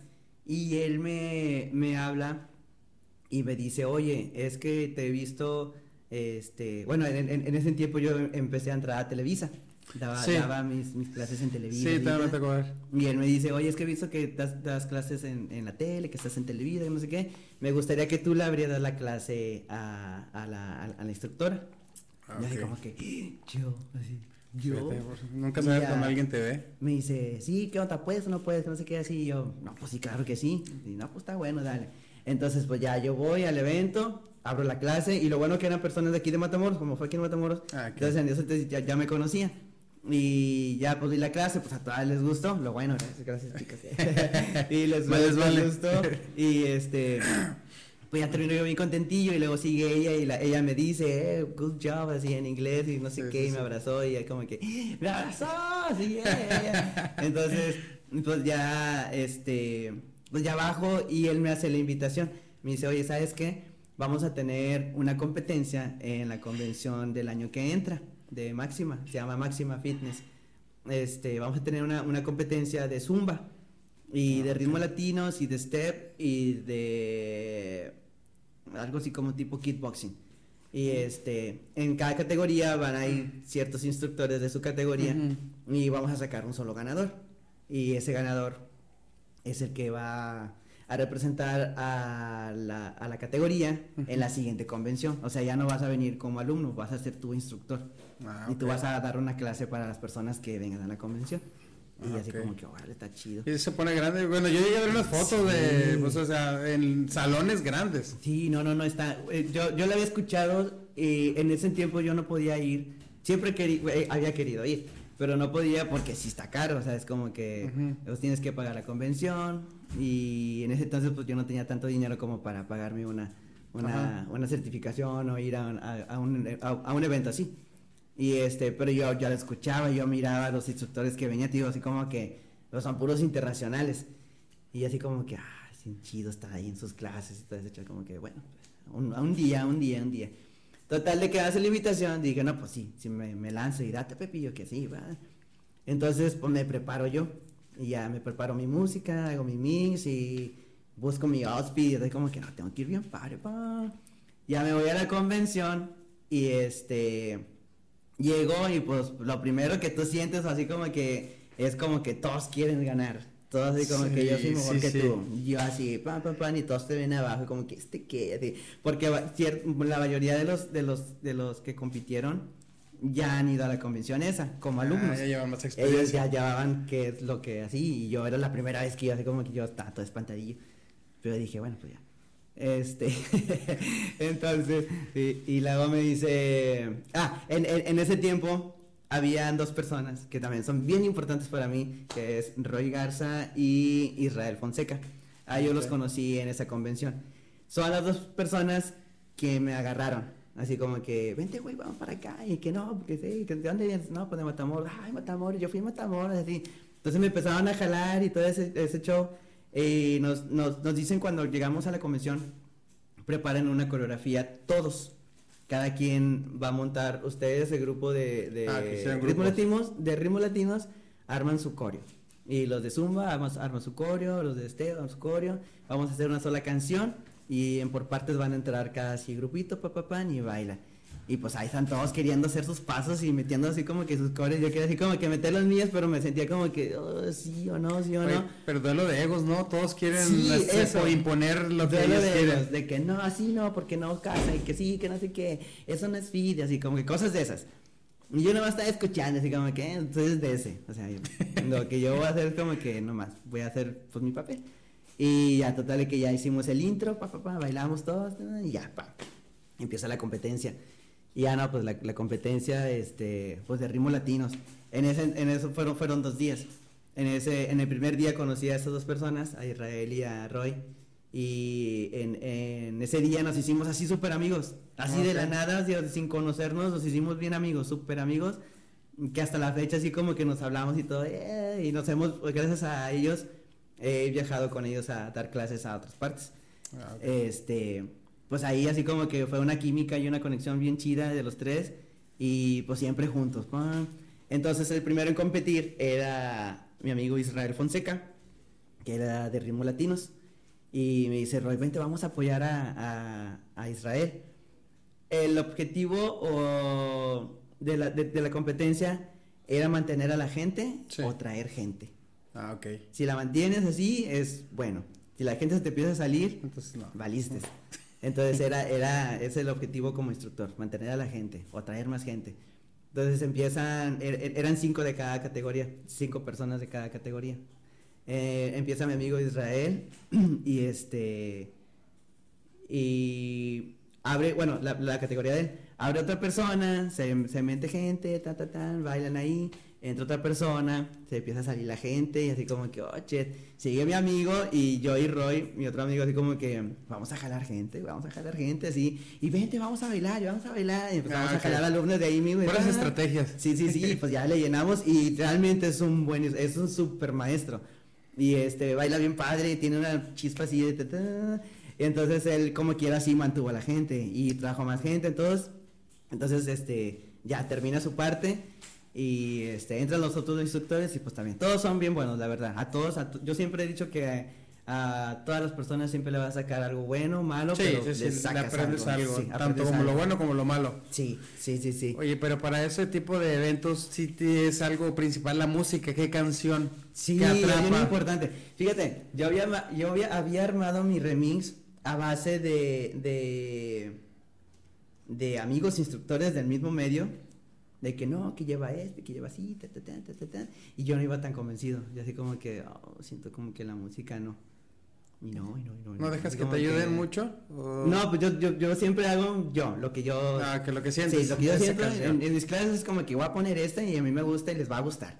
Y él me, me habla y me dice, oye, es que te he visto, este, bueno, en, en- en ese tiempo yo empecé a entrar a Televisa. Daba, Sí. daba mis, mis clases en Televisa. Sí, ver. Y él me dice, oye, es que he visto que das, das clases en, en la tele, que estás en Televisa, que no sé qué. Me gustaría que tú le abrieras la clase a, a la, a, a la instructora. Ah, Y así ok. como que, yo, así, yo. Nunca sabes cuando alguien te ve. Me dice, sí, ¿qué onda? ¿Puedes o no puedes? No sé qué, así. Y yo, no, pues sí, claro que sí. Y no, pues está bueno, dale. Entonces, pues ya yo voy al evento, abro la clase, y lo bueno que eran personas de aquí de Matamoros, como fue aquí en Matamoros. Ah. Entonces, en eso entonces, ya, ya me conocía. Y ya pues di la clase, pues a todas les gustó. Lo bueno, gracias, gracias chicas. y les, les les vale. gustó. Y este, pues ya termino yo bien contentillo y luego sigue ella y la, ella me dice, eh, good job, así en inglés y no sé Sí, qué, sí, y me abrazó y como que, me abrazó, sí, yeah, yeah". Entonces, pues ya, este, pues ya bajo y él me hace la invitación. Me dice, oye, ¿sabes qué? Vamos a tener una competencia en la convención del año que entra, de Máxima, se llama Máxima Fitness. Este, vamos a tener una, una competencia de Zumba y Ah, de ok. ritmos latinos y de step y de algo así como tipo kickboxing. Y este, en cada categoría van a ir ciertos instructores de su categoría y vamos a sacar un solo ganador. Y ese ganador es el que va a representar a la, a la categoría en la siguiente convención. O sea, ya no vas a venir como alumno, vas a ser tu instructor. Ah, Y tú vas a dar una clase para las personas que vengan a la convención. Y Ah, así como que, órale, está chido. Y se pone grande. Bueno, yo llegué a ver unas fotos de, pues, o sea, en salones grandes. Sí, no, no, no está. eh, yo, yo la había escuchado y en ese tiempo yo no podía ir Siempre querí, eh, había querido ir, pero no podía porque sí está caro, o sea, es como que pues, tienes que pagar la convención y en ese entonces pues yo no tenía tanto dinero como para pagarme una, una, una certificación o ir a, a- a un, a un evento así. Y este, pero yo ya lo escuchaba, yo miraba a los instructores que venían, tío, así como que pues, son internacionales. Y así como que, ah, sí, chido estar ahí en sus clases y todo eso, como que, bueno, pues, un, un día, un día, un día. Total de que hace la invitación, dije, no, pues sí, si me, me lanzo y date Pepillo, que sí, va. Entonces, pues me preparo yo, y ya me preparo mi música, hago mi mix y busco mi outfit, y como que no, tengo que ir bien padre, pa. Ya me voy a la convención y este, llego y pues lo primero que tú sientes así como que es como que todos quieren ganar. Todos así como que yo soy Sí, mejor sí, que sí. tú. Yo así, pam, pam, pam, y todos te ven abajo, como que este qué, así. Porque la mayoría de los, de los, de los que compitieron ya han ido a la convención esa, como alumnos. Ah, ya llevan más Ellos experiencia. ya llevaban qué es lo que así, y yo era la primera vez que iba así como que yo estaba todo espantadillo. Pero dije, bueno, pues ya. Este, entonces, y, y luego me dice, ah, en, en, en ese tiempo habían dos personas que también son bien importantes para mí, que es Roy Garza y Israel Fonseca. A ellos los Ok. conocí en esa convención. Son las dos personas que me agarraron. Así como que, vente, güey, vamos para acá. Y que no, porque sí, que ¿de dónde vienes? No, pues de Matamoros. Ay, Matamoros, yo fui a Matamoros, así. Entonces me empezaron a jalar y todo ese, ese show. Y nos, nos, nos dicen cuando llegamos a la convención, preparen una coreografía todos. Cada quien va a montar, ustedes, el grupo de, de Ah, ritmos latinos, de ritmos latinos, arman su coreo. Y los de Zumba arman, arman su coreo, los de Esteo arman su coreo. Vamos a hacer una sola canción y en por partes van a entrar cada así grupito, pa, pa, y baila. Y pues ahí están todos queriendo hacer sus pasos y metiendo así como que sus coreos. Yo quería así como que meter los míos, pero me sentía como que, oh, sí o no, sí o Oye, no. pero duelo de egos, ¿no? Todos quieren Sí, este, eso. imponer lo que ellos de quieren. egos, de que no, así no, porque no casa, y que sí, que no sé qué, eso no es fit, y así como que cosas de esas. Y yo nomás estaba escuchando, así como que, eh, entonces de ese, o sea, yo- lo que yo voy a hacer es como que nomás, voy a hacer pues mi papel. Y ya, total, que ya hicimos el intro, pa, pa, pa, bailamos todos, y ya, pa, empieza la competencia. Y ya no, pues la, la competencia, este, pues de ritmos latinos. En ese, en eso fueron, fueron dos días. En ese, en el primer día conocí a esas dos personas, a Israel y a Roy. Y en, en ese día nos hicimos así súper amigos. Así de la nada, sin conocernos, nos hicimos bien amigos, súper amigos. Que hasta la fecha así como que nos hablamos y todo. eh, y nos hemos, pues, gracias a ellos, he viajado con ellos a dar clases a otras partes. Ah, ok. Este, pues ahí así como que fue una química y una conexión bien chida de los tres y pues siempre juntos. Entonces el primero en competir era mi amigo Israel Fonseca, que era de ritmos latinos. Y me dice, Roy, vente, vamos a apoyar a, a- a Israel. El objetivo o de, la, de- de la competencia era mantener a la gente Sí. o traer gente. Ah, ok. Si la mantienes así, es bueno. Si la gente se te empieza a salir, Entonces no. valiste. Entonces era, era, es el objetivo como instructor, mantener a la gente o atraer más gente. Entonces empiezan, er- er- eran cinco de cada categoría, cinco personas de cada categoría. Eh, empieza mi amigo Israel y este, y abre, bueno, la, la categoría de él, abre otra persona, se, se mete gente, ta, ta, ta, bailan ahí, entra otra persona, se empieza a salir la gente y así como que, oh, shit, sigue mi amigo y yo y Roy, mi otro amigo, así como que, vamos a jalar gente, vamos a jalar gente, así, y vente, vamos a bailar, y vamos a bailar, y empezamos Ah, a jalar alumnos de ahí mismo. Buenas ta, estrategias. Sí, sí, sí, pues ya le llenamos y realmente es un buen, es un super maestro. Y este, baila bien padre, tiene una chispa así de... ta, entonces él como quiera así mantuvo a la gente y trajo más gente, entonces, entonces este, ya termina su parte y este, entran los otros instructores y pues también, todos son bien buenos, la verdad, a todos, a yo siempre he dicho que a todas las personas siempre le va a sacar algo bueno, malo, Sí, pero sí, le aprendes algo, sí, tanto aprendes como lo bueno como lo malo. Sí, sí, sí, sí. Oye, pero para ese tipo de eventos sí es algo principal la música, qué canción Sí, que es atrapa. importante. Fíjate, yo había, yo había, había armado mi remix a base de, de, de amigos instructores del mismo medio, de que no, que lleva este, que lleva así, ta, ta, ta, ta, ta, ta, y yo no iba tan convencido, y así como que, oh, siento como que la música no. Y no, y no, y no. ¿No dejas que te ayuden mucho? o- No, pues yo, yo, yo siempre hago yo, lo que yo... Ah, que lo que sientes. Sí, lo que yo siento en, en mis clases es como que voy a poner esta y a mí me gusta y les va a gustar.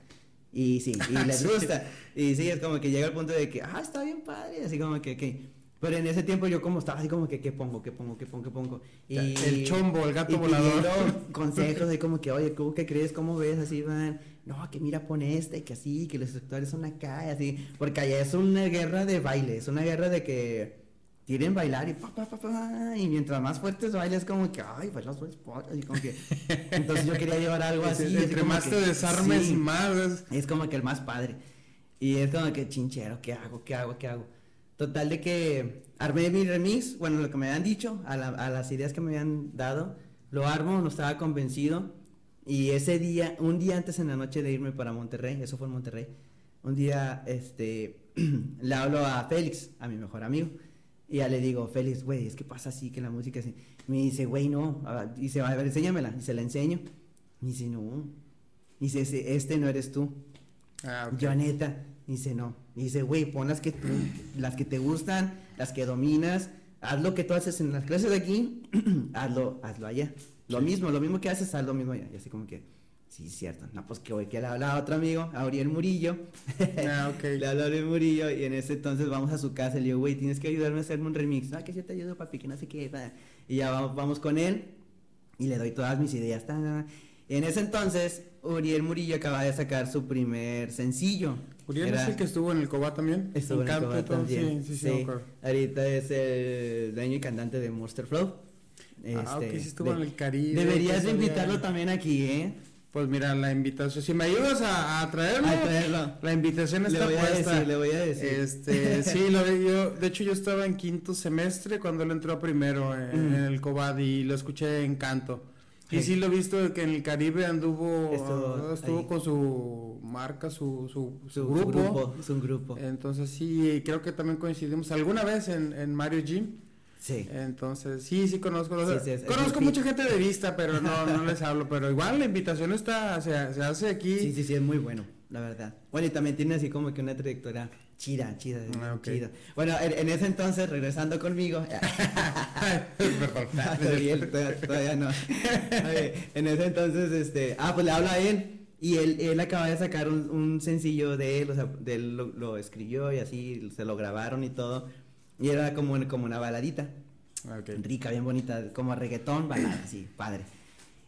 Y sí, y les Sí. gusta. Y sí, es como que llega el punto de que, ah, está bien padre, así como que, que... Pero en ese tiempo yo como estaba así como que, ¿qué pongo, qué pongo, qué pongo, qué pongo? Y, El chombo, el gato y volador. consejos de como que, oye, ¿cómo que crees? ¿Cómo ves? Así van, no, que mira, pone este, y que así, que los instructores son acá, y así. Porque allá es una guerra de baile, es una guerra de que quieren bailar y pa, pa, pa, pa, y mientras más fuertes bailes como que, ay, su spot, así como que... Entonces yo quería llevar algo así. así Entre más que- te desarmes, sí. más. es- Es como que el más padre. Y es como que chinchero, ¿qué hago? ¿Qué hago? ¿Qué hago? Total de que armé mi remix, bueno, lo que me habían dicho, a, la- a las ideas que me habían dado, lo armo, no estaba convencido. Y ese día, un día antes en la noche de irme para Monterrey, eso fue en Monterrey, un día, este, le hablo a Félix, a mi mejor amigo. Y ya le digo, Félix, güey, es que pasa así, que la música así. Me dice, güey, no. ah, Dice, a ver, enséñamela. Y se la enseño. Me dice, no. Dice, "Ese- este no eres tú. Ah, ok. Yo neta, dice no. Dice, güey, pon las que, tú- las que te gustan, las que dominas, haz lo que tú haces en las clases de aquí, hazlo, hazlo allá. Lo mismo, lo mismo que haces, haz lo mismo allá. Y así como que, sí, cierto. No, pues que voy que le habla a otro amigo, a Uriel Murillo. Ah, ok. le habla a Uriel Murillo y en ese entonces vamos a su casa y le digo, güey, tienes que ayudarme a hacerme un remix. Ah, que yo te ayudo, papi, que no sé qué. va". Y ya vamos, vamos con él y le doy todas mis ideas. en ese entonces, Uriel Murillo acaba de sacar su primer sencillo. Uriel Era- es el que estuvo en el Coba también. Estuvo en el Coba también. Sí, sí, sí. Ahorita es el dueño y cantante de Monster Flow. Ah, ok, Este, sí estuvo de- en el Caribe. Deberías que de invitarlo también aquí, ¿eh? Pues mira, la invitación, si me ayudas a, a traerlo, A traerlo. la invitación Le está voy a puesta. decir, le voy a decir. Este, sí, lo vi yo, de hecho yo estaba en quinto semestre cuando él entró primero en, Mm. en el Cobad y lo escuché en canto. Y Sí. lo he visto que en el Caribe anduvo, Estuvo con su marca, su, su, su Su, grupo. grupo. Es un grupo. Entonces sí, creo que también coincidimos alguna vez en, en Mario Gym. sí. Entonces, sí, sí conozco. o sea, Sí, sí, es- es conozco mucha gente de vista, pero no, no les hablo. Pero igual la invitación está, se, se hace aquí. Sí, sí, sí, es muy bueno, la verdad. Bueno, y también tiene así como que una trayectoria chida, chida, Ah, ok. chida. Bueno, en, en ese entonces, regresando conmigo. Perdón. Todavía, todavía- todavía no. Oye, en ese entonces, este, ah, pues le hablo a él y él, él acaba de sacar un, un sencillo de él, o sea, de él lo, lo escribió y así se lo grabaron y todo. Y era como, como una baladita, Ah, ok. rica, bien bonita, como reggaetón, balada, así, padre.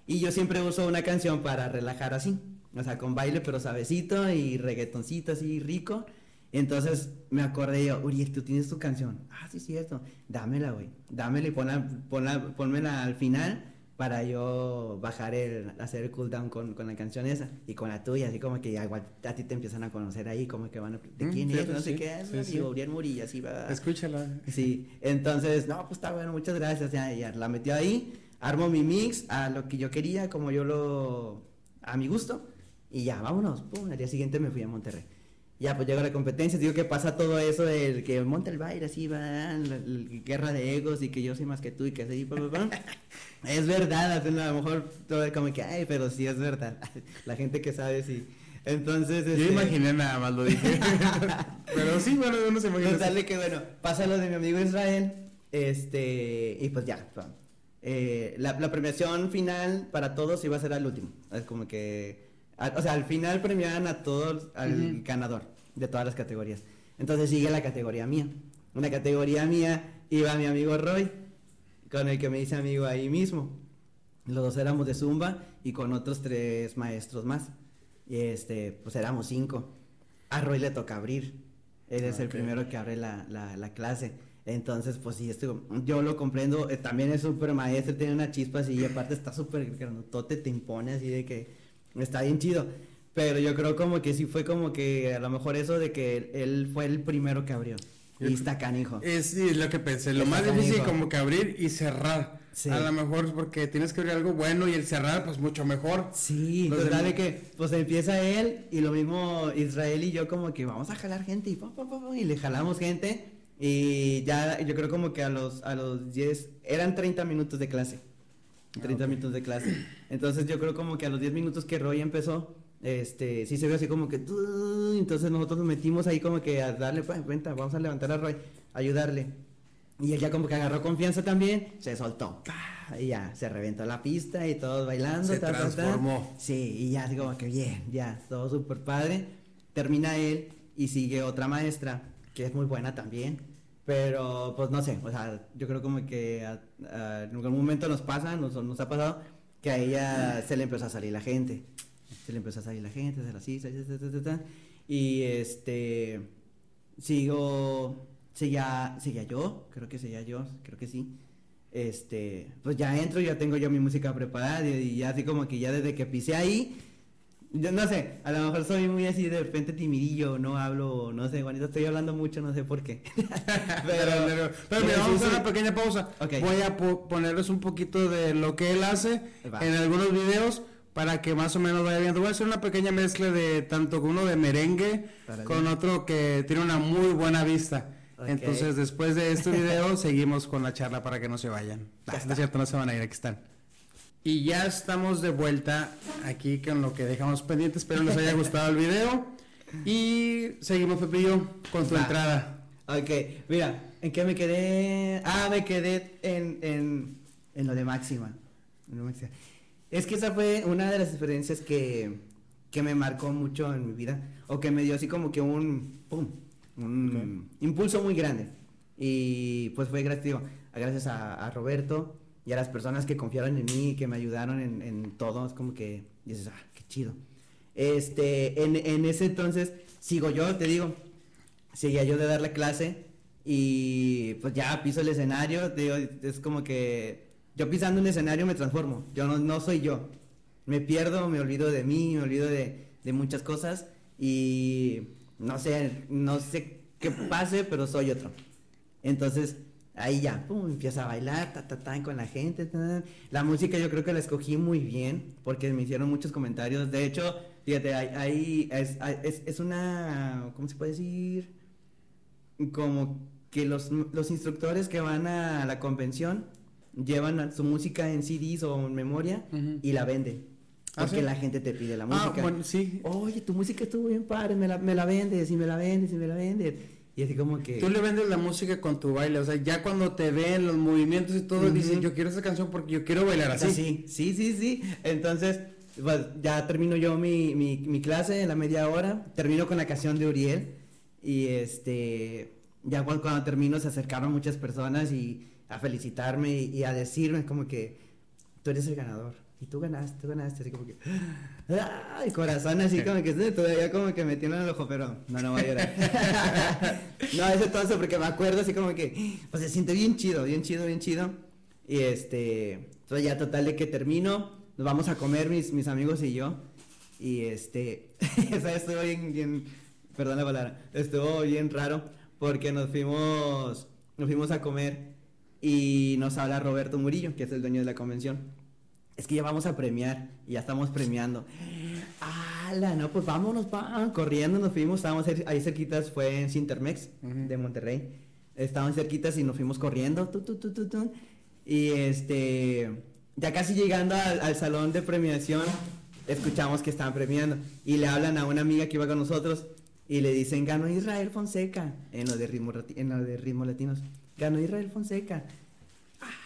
Y yo siempre uso una canción para relajar así, o sea, con baile pero suavecito y reggaetoncito así rico. Entonces me acordé yo, Uriel, tú tienes tu canción. Ah, sí, cierto. Dámela, güey. Dámela y ponla, ponla, pónmela al final para yo bajar el, hacer el cooldown con, con la canción esa y con la tuya, así como que ya igual a ti te empiezan a conocer ahí, como que van a, ¿de Mm, quién es? fíjate, No sé qué es, sí, sí. digo, Uriel Murillo, así va. Escúchala. Sí, entonces, no, pues está bueno, muchas gracias. Ya, ya la metió ahí, armo mi mix a lo que yo quería, como yo lo. a mi gusto, y ya, vámonos. Pum, al día siguiente me fui a Monterrey. Ya, pues llego a la competencia, digo que pasa todo eso del que monta el baile, así va, la, la guerra de egos y que yo soy más que tú y que así, pa, pa, pa. Es verdad, a lo mejor todo como que, ay, pero sí es verdad. La gente que sabe, sí. Entonces, Yo este, imaginé nada más, lo dije. Pero sí, bueno, uno se imagina. Total que bueno, pasa lo de mi amigo Israel, este, y pues ya. Eh, la, la premiación final para todos iba a ser al último, es como que, o sea, al final premiaban a todos, al Ujú. ganador de todas las categorías. Entonces sigue la categoría mía. Una categoría mía iba mi amigo Roy, con el que me hice amigo ahí mismo. Los dos éramos de Zumba y con otros tres maestros más. Y este, pues éramos cinco. A Roy le toca abrir. Él es el Ok. primero que abre la, la, la clase. Entonces, pues sí, esto, yo lo comprendo. eh, también es súper maestro, tiene una chispa así. Y aparte está súper grandotote, te impone así de que está bien chido. Pero yo creo como que sí fue como que a lo mejor eso de que él, fue el primero que abrió. Y está canijo. Es sí, lo que pensé. Lo Está más difícil canijo. como que abrir y cerrar. Sí. A lo mejor porque tienes que abrir algo bueno y el cerrar, pues mucho mejor. Sí, Los total demás- de que pues empieza él y lo mismo Israel y yo como que vamos a jalar gente y, pa, pa, pa, y le jalamos gente y ya yo creo como que a los a los 10 eran 30 minutos de clase. 30 Ah, minutos de clase. Entonces yo creo como que a los 10 minutos que Roy empezó este, sí se vio así como que, entonces nosotros nos metimos ahí como que a darle, pues, venta, vamos a levantar a Roy, ayudarle. Y él ya como que agarró confianza también, se soltó, ¡pah! y ya, se reventó la pista y todos bailando. Se ta, ta, ta. transformó. Sí, y ya así como que bien, ya, todo súper padre. Termina él y sigue otra maestra, que es muy buena también. Pero, pues no sé, o sea, yo creo como que en algún momento nos pasa, nos, ha pasado, que a ella se le empezó a salir la gente. Se le empezó a salir la gente, así, ta, ta, ta. y este, sigo, seguía, seguía yo, creo que seguía yo, creo que sí. Este, pues ya entro, ya tengo yo mi música preparada y, y así como que ya desde que pisé ahí, yo no sé, a lo mejor soy muy así de repente timidillo, no hablo, no sé, Juanito, estoy hablando mucho, no sé por qué. Pero, pero, pero mira, sí, vamos a hacer sí. una pequeña pausa. Voy a po- ponerles un poquito de lo que él hace Va. en algunos videos para que más o menos vaya viendo. Voy a hacer una pequeña mezcla de tanto con uno de merengue con otro que tiene una muy buena vista. Entonces, después de este video, seguimos con la charla para que no se vayan. Ah, no es cierto, no se van a ir, aquí están. Y ya estamos de vuelta aquí con lo que dejamos pendiente. Espero les haya gustado el video. Y seguimos, Pepillo, con tu Va. entrada. Ok, mira, ¿en qué me quedé? Ah, me quedé en, en, en lo de máxima. en lo máxima. Es que esa fue una de las experiencias que, que me marcó mucho en mi vida, o que me dio así como que un, pum, un impulso muy grande. Y pues fue digo, gracias a, a Roberto y a las personas que confiaron en mí, que me ayudaron en, en todo, es como que dices, ah, qué chido. Este, en, en ese entonces, sigo yo, te digo, seguía yo de dar la clase y pues ya piso el escenario, te digo, es como que yo pisando un escenario me transformo, yo no, no soy yo, me pierdo, me olvido de mí, me olvido de, de muchas cosas y no sé, no sé qué pase, pero soy otro. Entonces, ahí ya, pum, empieza a bailar, ta, ta, ta, con la gente. ta, ta. La música yo creo que la escogí muy bien, porque me hicieron muchos comentarios. De hecho, fíjate, ahí, es, es, es una, ¿cómo se puede decir? Como que los, los instructores que van a la convención llevan su música en CDs o en memoria y la venden. ¿Ah, Porque sí? la gente te pide la Ah, música. bueno, sí. Oye, tu música estuvo bien padre, me la, me la vendes y me la vendes y me la vendes. Y así como que... Tú le vendes la música con tu baile, o sea, ya cuando te ven los movimientos y todo, Ujú. dicen, yo quiero esa canción porque yo quiero bailar así. Sí, sí, sí, sí. Entonces, pues, ya termino yo mi, mi, mi clase en la media hora, termino con la canción de Uriel y este, ya cuando, cuando termino se acercaron muchas personas y a felicitarme y, y a decirme como que tú eres el ganador y tú ganaste, tú ganaste, así como que, ¡ah! el corazón así como que todavía como que me tiene en el ojo, pero no, no voy a llorar. no, es entonces porque me acuerdo así como que, pues se siente bien chido, bien chido, bien chido. Y este, entonces ya total de que termino, nos vamos a comer mis, mis amigos y yo. Y este, esa vez estuvo bien, bien, perdón la palabra, estuvo bien raro porque nos fuimos, nos fuimos a comer y nos habla Roberto Murillo, que es el dueño de la convención. Es que ya vamos a premiar y ya estamos premiando. ¡Hala! No, pues vámonos, pa, corriendo nos fuimos, estábamos ahí cerquitas, fue en Cintermex Ujú. de Monterrey. Estábamos cerquitas y nos fuimos corriendo, tu, tu, tu, tu, tu. y este, ya casi llegando al, al salón de premiación, escuchamos que estaban premiando y le hablan a una amiga que iba con nosotros y le dicen, ganó Israel Fonseca, en lo de ritmo, en lo de ritmo latinos, ganó Israel Fonseca.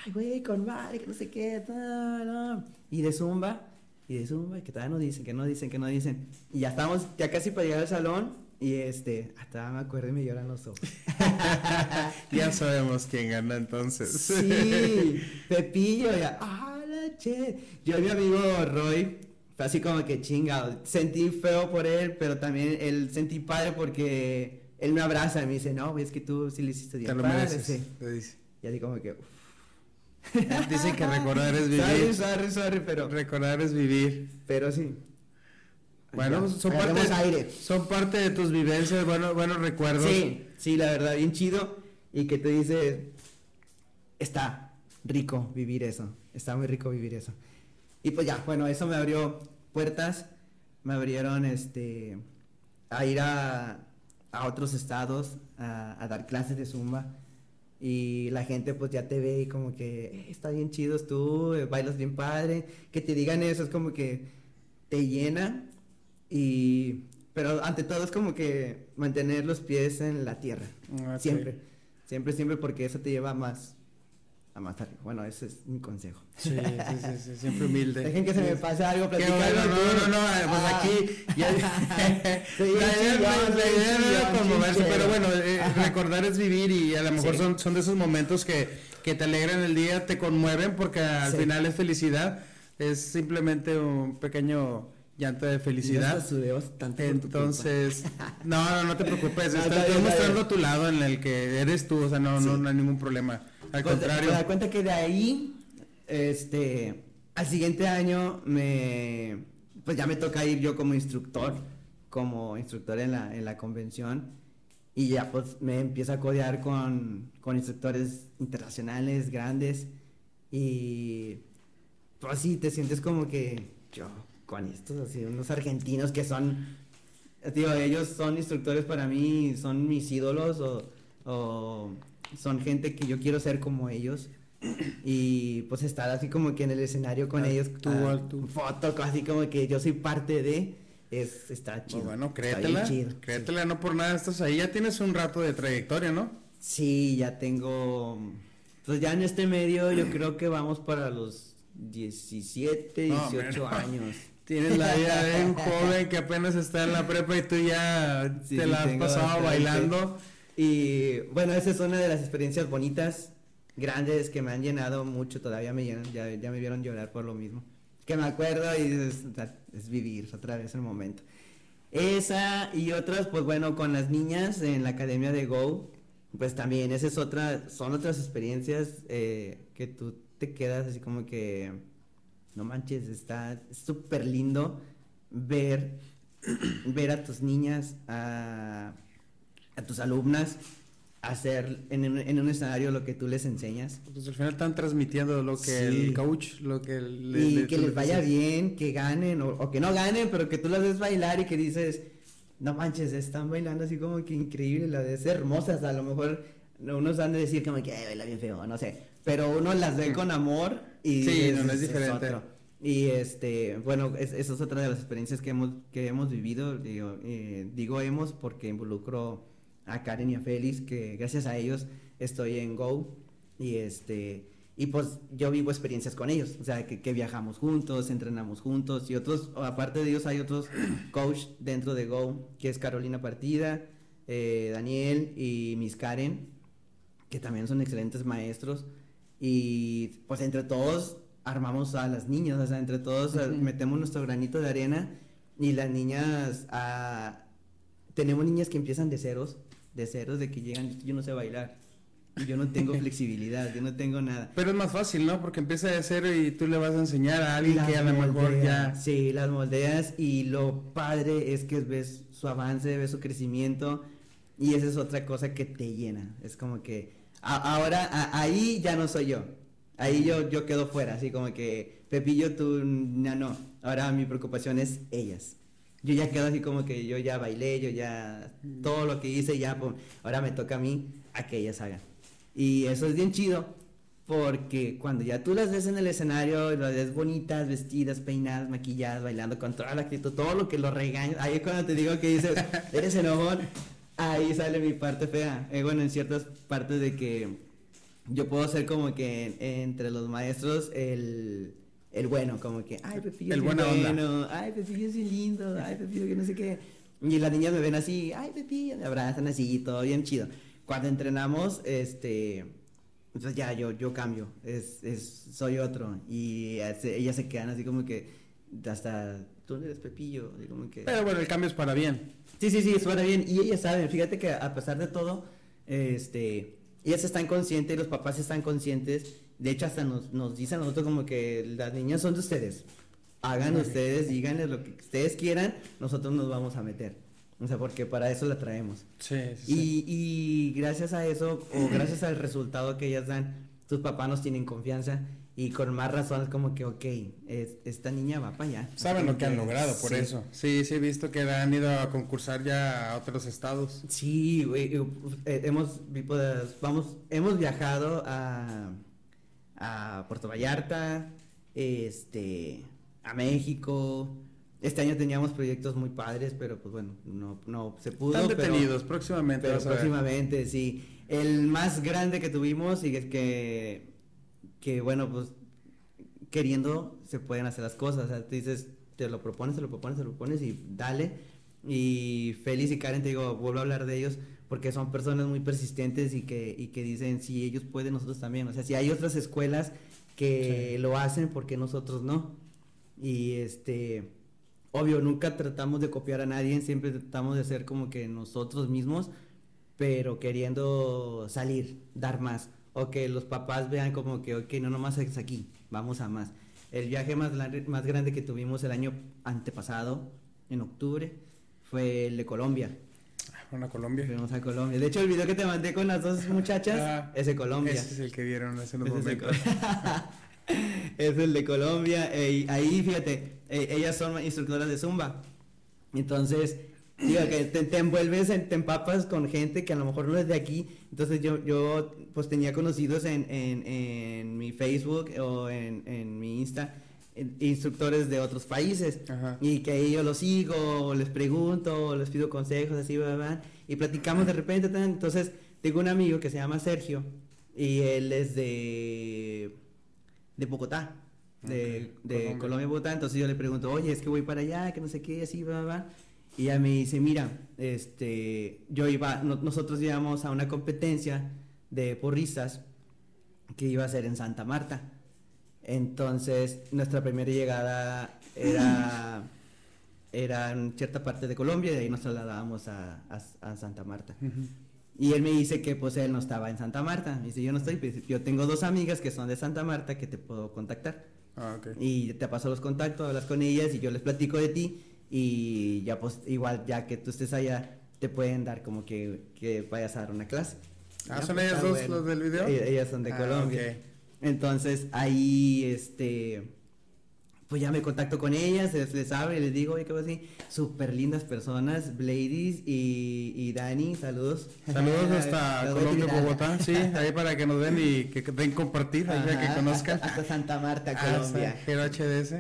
Ay, güey, con madre, que no sé qué, no. y de zumba, y de zumba, que todavía no dicen, que no dicen, que no dicen. Y ya estamos, ya casi para llegar al salón, y este, hasta me acuerdo y me lloran los ojos. Ya sabemos quién gana entonces. Sí, Pepillo, ya, ah, la che. Yo mi amigo Roy, fue así como que chingado. Sentí feo por él, pero también él sentí padre porque él me abraza y me dice, no, es que tú sí le hiciste bien Te lo padre", mereces. sí. te dice. Y así como que, uf. Dicen que recordar es Sorry, vivir. sorry, sorry, pero, Recordar es vivir. pero sí. Bueno, son parte, aire. son parte de tus vivencias, bueno, buenos recuerdos. Sí, sí, la verdad, bien chido. Y que te dice, está rico vivir eso. Está muy rico vivir eso. Y pues ya, bueno, eso me abrió puertas. Me abrieron este a ir a, a otros estados a, a dar clases de zumba. Y la gente pues ya te ve y como que "Eh, está bien chido tú, eh, bailas bien padre. Que te digan eso es como que te llena Y, pero ante todo es como que mantener los pies en la tierra. Ah, Siempre. Siempre, siempre, porque eso te lleva más a. Bueno, ese es mi consejo. Sí, sí, sí, sí, siempre humilde. Dejen que se me pase algo, bueno, no, no, no, pues Ah. aquí ya, Sí, la idea, chillón, no, la sí, idea no era chillón, conmoverse, chinchero. pero bueno, eh, recordar es vivir y a lo mejor Sí. son, son de esos momentos que, que te alegran el día, te conmueven porque al Sí. final es felicidad, es simplemente un pequeño llanto de felicidad. Entonces, no, no, no te preocupes, estás, mostrando tu lado en el que eres tú, o sea, no, no, no hay ningún problema. Al Pues, contrario. Me da cuenta que de ahí, este, al siguiente año me, pues ya me toca ir yo como instructor, como instructor en la, en la convención y ya pues me empiezo a codear con, con instructores internacionales grandes y pues sí, te sientes como que yo con estos así, unos argentinos que son, digo, ellos son instructores para mí, son mis ídolos o, o son gente que yo quiero ser como ellos. Y pues estar así como que en el escenario con Ah, ellos, tú, ah, tú. foto, así como que yo soy parte de, es, está chido. Pues bueno, está créetela, chido. créetela, no por nada estás ahí, ya tienes un rato de trayectoria, ¿no? Sí, ya tengo, pues ya en este medio yo creo que vamos para los 17, No, 18 hombre, no. años. Tienes la vida de un joven que apenas está en la prepa y tú ya Sí, te la has pasado bastante. bailando. Y bueno, esa es una de las experiencias bonitas, grandes, que me han llenado mucho, todavía me llenan, ya, ya me vieron llorar por lo mismo. Que me acuerdo y es, vivir otra vez el momento. Esa y otras, pues bueno, con las niñas en la academia de Go, pues también, esa es son otras experiencias eh, que tú te quedas así como que, no manches, está súper lindo ver, ver a tus niñas, a, a tus alumnas, hacer en, un- en un escenario lo que tú les enseñas. Pues al final están transmitiendo lo que Sí. el coach, lo que le- y le- que les vaya dices. bien, que ganen o, o que no ganen, pero que tú las ves bailar y que dices, no manches, están bailando así como que increíble, las ves hermosas, a lo mejor unos han de decir como que "Ay, baila bien feo, no sé, pero uno las ve con amor y Sí, no, no es diferente. otro. Y este, bueno, es- esa es otra de las experiencias que hemos, que hemos vivido, digo, eh, digo hemos porque involucro a Karen y a Félix, que gracias a ellos estoy en Go. Y este y pues yo vivo experiencias con ellos, o sea, que, que viajamos juntos, entrenamos juntos. Y otros, aparte de ellos hay otros coach dentro de Go, que es Carolina Partida, eh, Daniel y Miss Karen, que también son excelentes maestros. Y pues entre todos armamos a las niñas, o sea, entre todos eh, Ujú. metemos nuestro granito de arena. Y las niñas, ah, tenemos niñas que empiezan de ceros, de ceros, de que llegan, yo no sé bailar, yo no tengo flexibilidad, yo no tengo nada. Pero es más fácil, ¿no? Porque empieza de cero y tú le vas a enseñar a alguien Las que a lo mejor ya... Sí, las moldeas y lo padre es que ves su avance, ves su crecimiento y esa es otra cosa que te llena. Es como que a- ahora a- ahí ya no soy yo. Ahí yo, yo quedo fuera, así como que Pepillo, tú ya no. Ahora mi preocupación es ellas. Yo ya quedo así como que yo ya bailé, yo ya todo lo que hice ya, pum, ahora me toca a mí a que ellas hagan. Y eso es bien chido, porque cuando ya tú las ves en el escenario, las ves bonitas, vestidas, peinadas, maquilladas, bailando con toda la actitud, todo lo que lo regañas, ahí cuando te digo que dices, eres enojón, ahí sale mi parte fea. Eh, bueno, en ciertas partes de que yo puedo ser como que entre los maestros el, el bueno, como que, ay, Pepillo El es onda. bueno, ay, Pepillo es bien lindo, ay, Pepillo que no sé qué. Y las niñas me ven así, ay, Pepillo, me abrazan así, todo bien chido. Cuando entrenamos, este, entonces ya yo, yo cambio, es, es, soy otro. Y ellas se quedan así como que, hasta, tú no eres Pepillo, así como que... Pero bueno, el cambio es para bien. Sí, sí, sí, suena bien. Y ellas saben, fíjate que a pesar de todo, este, ellas están conscientes, los papás están conscientes. De hecho, hasta nos, nos dicen a nosotros como que las niñas son de ustedes. Hagan ustedes, díganles lo que ustedes quieran, nosotros nos vamos a meter. O sea, porque para eso la traemos. Sí, sí, sí. Y, y gracias a eso, o gracias al resultado que ellas dan, tus papás nos tienen confianza. Y con más razón es como que, ok, es- esta niña va para allá. Saben lo que han logrado por Sí. eso. Sí, sí, he visto que han ido a concursar ya a otros estados. Sí, eh, hemos, vamos, hemos viajado a, a Puerto Vallarta, este, a México, Este año teníamos proyectos muy padres, pero pues bueno, no, no se pudo. Están pero- detenidos, próximamente. pero próximamente, sí. El más grande que tuvimos y es que, que bueno, pues queriendo se pueden hacer las cosas. O sea, tú dices, te lo propones, te lo propones, te lo propones y dale. Y Félix y Karen, te digo, vuelvo a hablar de ellos porque son personas muy persistentes y que, y que dicen, si ellos pueden, nosotros también. O sea, si hay otras escuelas que Sí. lo hacen, ¿por qué nosotros no? Y este, obvio, nunca tratamos de copiar a nadie, siempre tratamos de ser como que nosotros mismos, pero queriendo salir, dar más. O que los papás vean como que, ok, no nomás es aquí, vamos a más. El viaje más, más grande que tuvimos el año antepasado, en octubre, fue el de Colombia. Bueno, Colombia. Fuimos a Colombia. De hecho, el video que te mandé con las dos muchachas Ah, es de Colombia. Ese es el que vieron hace unos momentos. es el de Colombia. eh, ahí, fíjate, eh, ellas son instructoras de Zumba. Entonces, digo que te, te envuelves, en- te empapas con gente que a lo mejor no es de aquí. Entonces, yo, yo pues tenía conocidos en, en, en mi Facebook o en, en mi Insta instructores de otros países. Ajá. Y que ahí yo los sigo, o les pregunto, o les pido consejos, así, bla, bla, y platicamos de repente. tan, Entonces, tengo un amigo que se llama Sergio, y él es de, de Bogotá, de, de Colombia. Colombia, Bogotá. Entonces yo le pregunto, oye, es que voy para allá, que no sé qué, así, bla, bla, bla. Y ella me dice, mira, este, yo iba, no- nosotros íbamos a una competencia de porristas que iba a ser en Santa Marta. Entonces, nuestra primera llegada era, era en cierta parte de Colombia y de ahí nos trasladábamos a, a- a Santa Marta. Y él me dice que pues él no estaba en Santa Marta. Me dice, yo no estoy, yo tengo dos amigas que son de Santa Marta que te puedo contactar. Ah. Y te paso los contactos, hablas con ellas y yo les platico de ti y ya pues igual ya que tú estés allá te pueden dar como que, que vayas a dar una clase. Ah, Ya, ¿son pues, ellas dos los del video? Ellas, ellas son de Ah, Colombia. ok. Entonces ahí, este, pues ya me contacto con ellas, les, les hablo y les digo, oye, qué así, súper lindas personas, Bladys y, y Dani, saludos. Saludos hasta Colombia. Bogotá, sí, ahí para que nos den y que, que den compartir, para que Ajá, conozcan. Hasta, hasta Santa Marta, Hasta Colombia. HDS.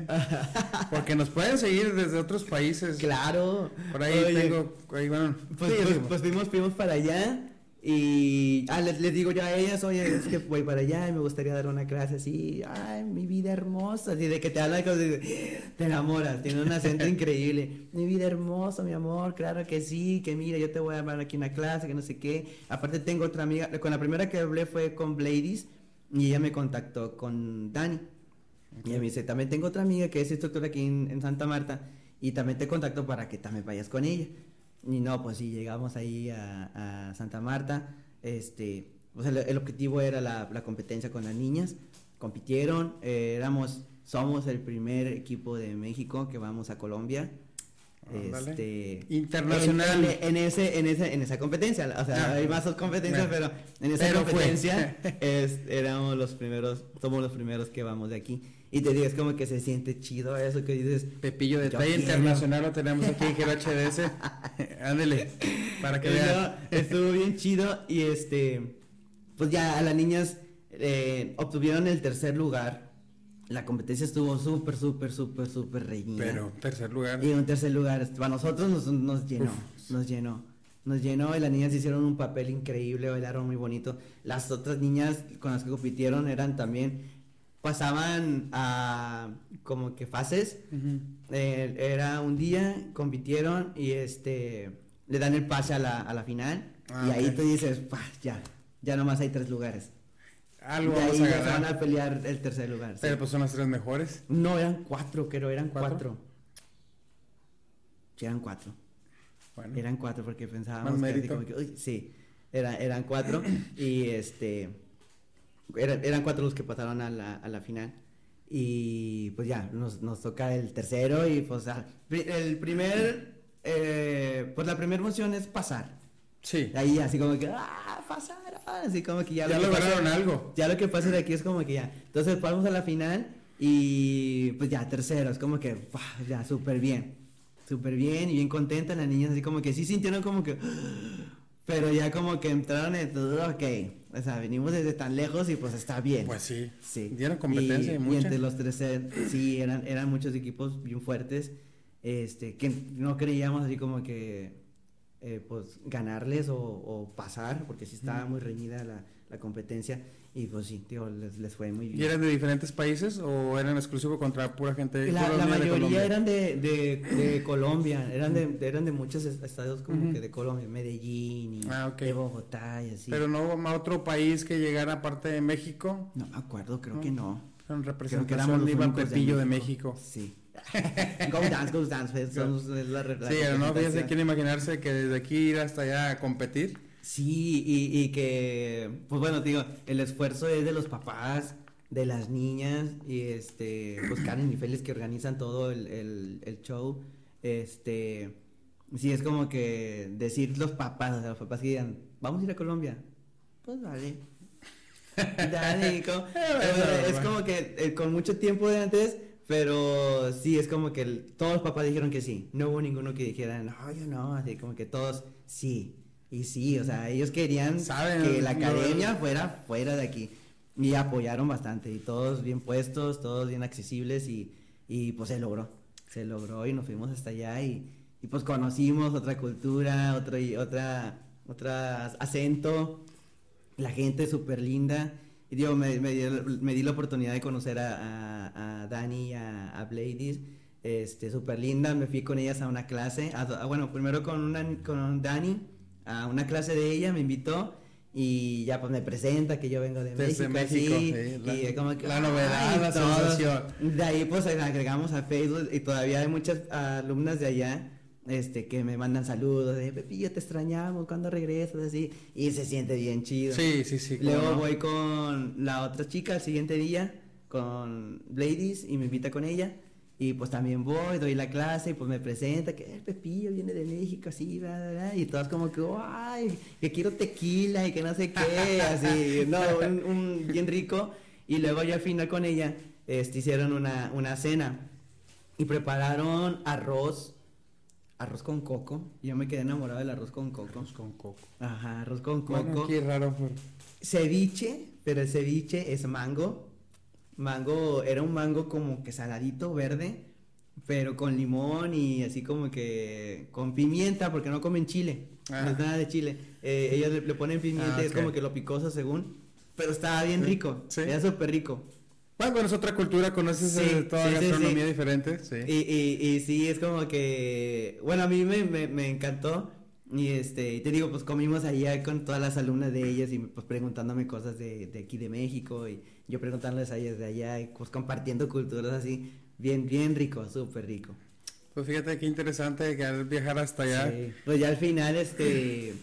Porque nos pueden seguir desde otros países. Claro. Por ahí Oye, tengo, ahí bueno. Pues, sí, pues, pues fuimos, fuimos para allá y ah, les, les digo yo a ellas, oye, es que voy para allá y me gustaría dar una clase así, ay, mi vida hermosa, así de que te habla te enamoras, tiene un acento increíble, mi vida hermosa, mi amor, claro que sí, que mira, yo te voy a dar aquí una clase, que no sé qué, aparte tengo otra amiga, con la primera que hablé fue con Bladys y ella me contactó con Dani. Y ella me dice, también tengo otra amiga que es instructora aquí en, en Santa Marta y también te contacto para que también vayas con ella. Y no, pues sí, llegamos ahí a, a Santa Marta. Este, pues el, el objetivo era la, la competencia con las niñas. Compitieron, eh, éramos, somos el primer equipo de México que vamos a Colombia. Este, Internacional. En, en ese, en ese, en esa competencia, o sea, Ah. hay más competencias, Bueno. pero en esa Pero competencia es, éramos los primeros, somos los primeros que vamos de aquí. Y te digo, es como que se siente chido eso que dices. Pepillo de quiero. internacional lo tenemos aquí en Gero HDS. Ándele, para que vean. estuvo bien chido y este, pues ya a las niñas eh, obtuvieron el tercer lugar. La competencia estuvo súper, súper, súper, súper reñida. Pero, tercer lugar. Y un tercer lugar, para nosotros nos, nos llenó, Uf. nos llenó, nos llenó y las niñas hicieron un papel increíble, bailaron muy bonito. Las otras niñas con las que compitieron eran también, pasaban a como que fases. Eh, era un día, compitieron y este, le dan el pase a la, a la final Ah, y ahí tú dices, "Pah, ya, ya nomás hay tres lugares. Algo de ahí ya se van a pelear el tercer lugar. sí. Pero pues son las tres mejores. No, eran cuatro, creo, eran ¿Cuatro? cuatro. Sí, eran cuatro. Bueno, Eran cuatro porque pensábamos Más que como que, uy, sí, era- eran cuatro y este, eran, eran cuatro los que pasaron a la, a la final y pues ya, nos, nos toca el tercero y pues el primer, eh, pues la primera emoción es pasar, sí. ahí así como que, ah, pasar, ah", así como que ya, Ya lo que pasa- lograron algo. ya lo que pasa de aquí es como que ya. Entonces pasamos a la final y pues ya, tercero, es como que ¡pah! ya, súper bien. Súper bien y bien contenta las niñas, así como que sí sintieron como que... Pero ya como que entraron en todo, ok, o sea, venimos desde tan lejos y pues está bien. Pues sí. Sí. Dieron competencia y, mucha. entre los tres, eh, sí, eran, eran muchos equipos bien fuertes. este, que no creíamos así como que, eh, pues, ganarles o, o pasar, porque sí estaba muy reñida la, la competencia. Y pues sí, tío, les, les fue muy bien. ¿Y eran de diferentes países o eran exclusivos contra pura gente de La, la Colombia, de mayoría Colombia? eran de, de, de Colombia, eran de, eran de muchos est- estados como Ujú. que de Colombia, Medellín y Ah, ok. de Bogotá y así. Pero no hubo otro país que llegara aparte de México. No me acuerdo, creo No. que no. En representación iba únicos Pepillo de México. Sí. go Dance, Go Dance, pues, somos- la, la Sí, pero no, fíjense, quieren imaginarse que desde aquí ir hasta allá a competir. Sí, y, y que, pues bueno, te digo, el esfuerzo es de los papás, de las niñas, y este, pues Karen y Félix que organizan todo el, el, el show, este, sí, es como que decir los papás, o sea, los papás que digan, vamos a ir a Colombia, pues vale. Dale, como- bueno, es como que eh, con mucho tiempo de antes, pero sí, es como que el- todos los papás dijeron que sí. No hubo ninguno que dijera, no, yo no, así como que todos sí. Y sí, o sea, ellos querían Saben, que la academia fuera fuera de aquí. Y apoyaron bastante, y todos bien puestos, todos bien accesibles, y, y pues se logró. Se logró y nos fuimos hasta allá y, y pues conocimos otra cultura, otro, y otra, otra acento, la gente súper linda. Y digo, me, me, di- me di la oportunidad de conocer a, a, a Dani y a, a Bladys, este, súper linda. Me fui con ellas a una clase, a- bueno, primero con, una, con Dani, a una clase de ella, me invitó. Y ya pues me presenta que yo vengo de Desde México, México, sí, la- y como que, la novedad, ay, la todo. sensación. De ahí pues agregamos a Facebook y todavía hay muchas alumnas de allá este que me mandan saludos de Pepillo te extrañamos cuando regresas así y se siente bien chido. Sí, sí, sí. Luego no. voy con la otra chica el siguiente día con Ladies y me invita con ella y pues también voy, doy la clase y pues me presenta que el Pepillo viene de México así, bla, bla, bla, y todas como que, ay, que quiero tequila y que no sé qué, así, no, un, un bien rico. Y luego ya al final con ella este, hicieron una, una cena y prepararon arroz, arroz con coco. Yo me quedé enamorado del arroz con coco. Arroz con coco. Ajá, arroz con coco. Bueno, es raro. pero- Ceviche, pero el ceviche es mango. Mango, era un mango como que saladito, verde, pero con limón y así como que con pimienta, porque no comen chile. Ah. No es nada de chile. Eh, ellos le, le ponen pimienta Ah, y es como que lo picoso según. Pero estaba bien rico. sí. Era súper rico. Bueno, bueno, es otra cultura, conoces Sí, eh, toda sí, gastronomía diferente. Sí. Y, y, y sí, es como que, bueno, a mí me, me, me encantó. Y este, y te digo, pues comimos allá con todas las alumnas de ellas y pues preguntándome cosas de, de aquí de México y yo preguntándoles a ellas de allá y pues compartiendo culturas así, bien, bien rico, súper rico. Pues fíjate qué interesante que al viajar hasta allá. Sí. Pues ya al final, este,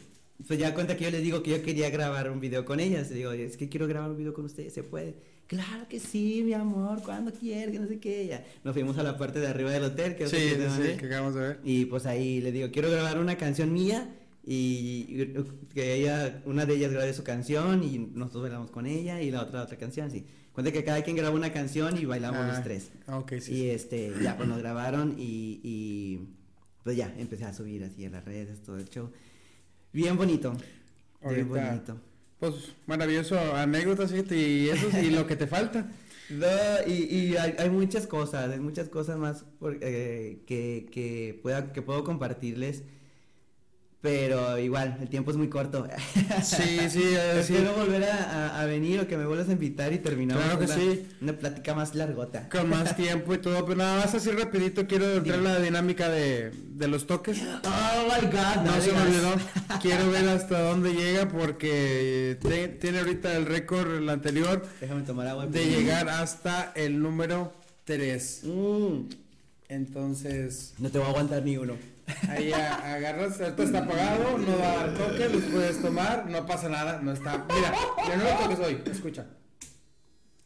pues ya cuenta que yo les digo que yo quería grabar un video con ellas. Y digo, es que quiero grabar un video con ustedes, ¿se puede? Claro que sí, mi amor, cuando quieras, que no sé qué. Ya nos fuimos a la parte de arriba del hotel, que es Sí, sí, sí, que acabamos de ver. Y pues ahí le digo, quiero grabar una canción mía y que ella, una de ellas grabe su canción y nosotros bailamos con ella y la otra otra canción, sí. Cuenta que cada quien graba una canción y bailamos Ah, los tres. Ok, sí. y este, ya pues nos grabaron y, y pues ya empecé a subir así a las redes, todo el show. Bien bonito. Bien bonito. Pues maravilloso, anécdotas, y eso y lo que te falta. No, y, y hay, hay muchas cosas, hay muchas cosas más por- eh, que, que, pueda, que puedo compartirles, pero igual, el tiempo es muy corto. Sí, sí, eh, sí. Espero volver a, a- a venir o que me vuelvas a invitar y terminamos Claro que una, sí. una plática más largota. Con más tiempo y todo, pero nada más así rapidito quiero entrar en la dinámica de, de los toques. Oh my god, No se me olvidó. Quiero ver hasta dónde llega porque te- tiene ahorita el récord el anterior Déjame tomar agua. de llegar hasta el número 3. Mm, Entonces, no te voy a aguantar ni uno. Ahí agarras, esto está apagado, no va a dar toque, los puedes tomar, no pasa nada, no está. Mira, ya no lo toques hoy, escucha.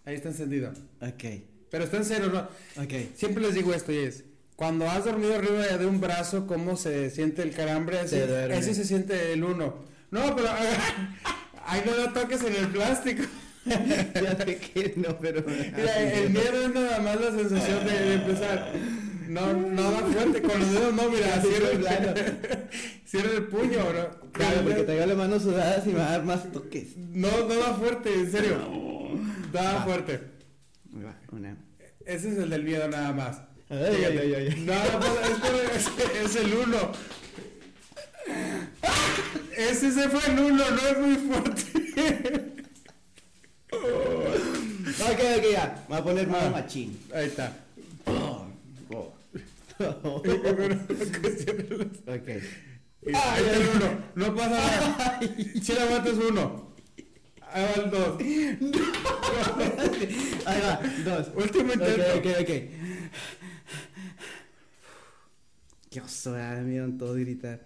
Ahí está encendido. Ok, Pero está en cero, ¿no? ok. Siempre les digo esto y es, cuando has dormido arriba de un brazo, ¿cómo se siente el calambre? Así, Se duerme. así se siente el uno. No, pero ahí no lo toques en el plástico. ya sé que no, pero... Mira, el miedo es nada más la sensación de, de empezar. No, no da fuerte, con los dedos no, mira, cierra, claro. cierra el puño, ¿no? Claro, porque traigo las manos sudadas y me va a dar más toques. No, no da fuerte, en serio. Da Va. fuerte. Va, Una. Ese es el del miedo nada más. Ay, ay, ay, ay. No, no, es, es, el uno. Ese se fue el uno, no es muy fuerte. Ok, ok, ya. Voy a poner más Ah. machín. Ahí está. Ok. El uno. No pasa nada. Si le aguantas uno. Ahí va el dos. Ahí va, dos. Último intento. Ok, ok, ok. Qué oso, ah, me dieron todo gritar.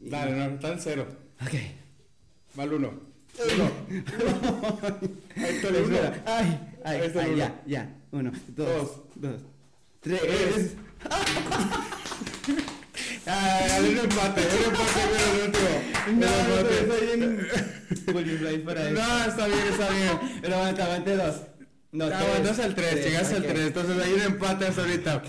Y- Dale, no, está en cero. Ok. Va el uno. Uno. Ahí está el uno. Ay, ay, ay, ya, ya. Uno, dos, Dos. dos, tres. Tres. Ah, un empate, un empate, pero el último. No, no, empate. soy en Bolívar para eso. No, está bien, está bien. Pero aguanta, aguante dos. No, Ah, aguantas al 3, llegaste al ok. 3, entonces hay un empate hasta ahorita.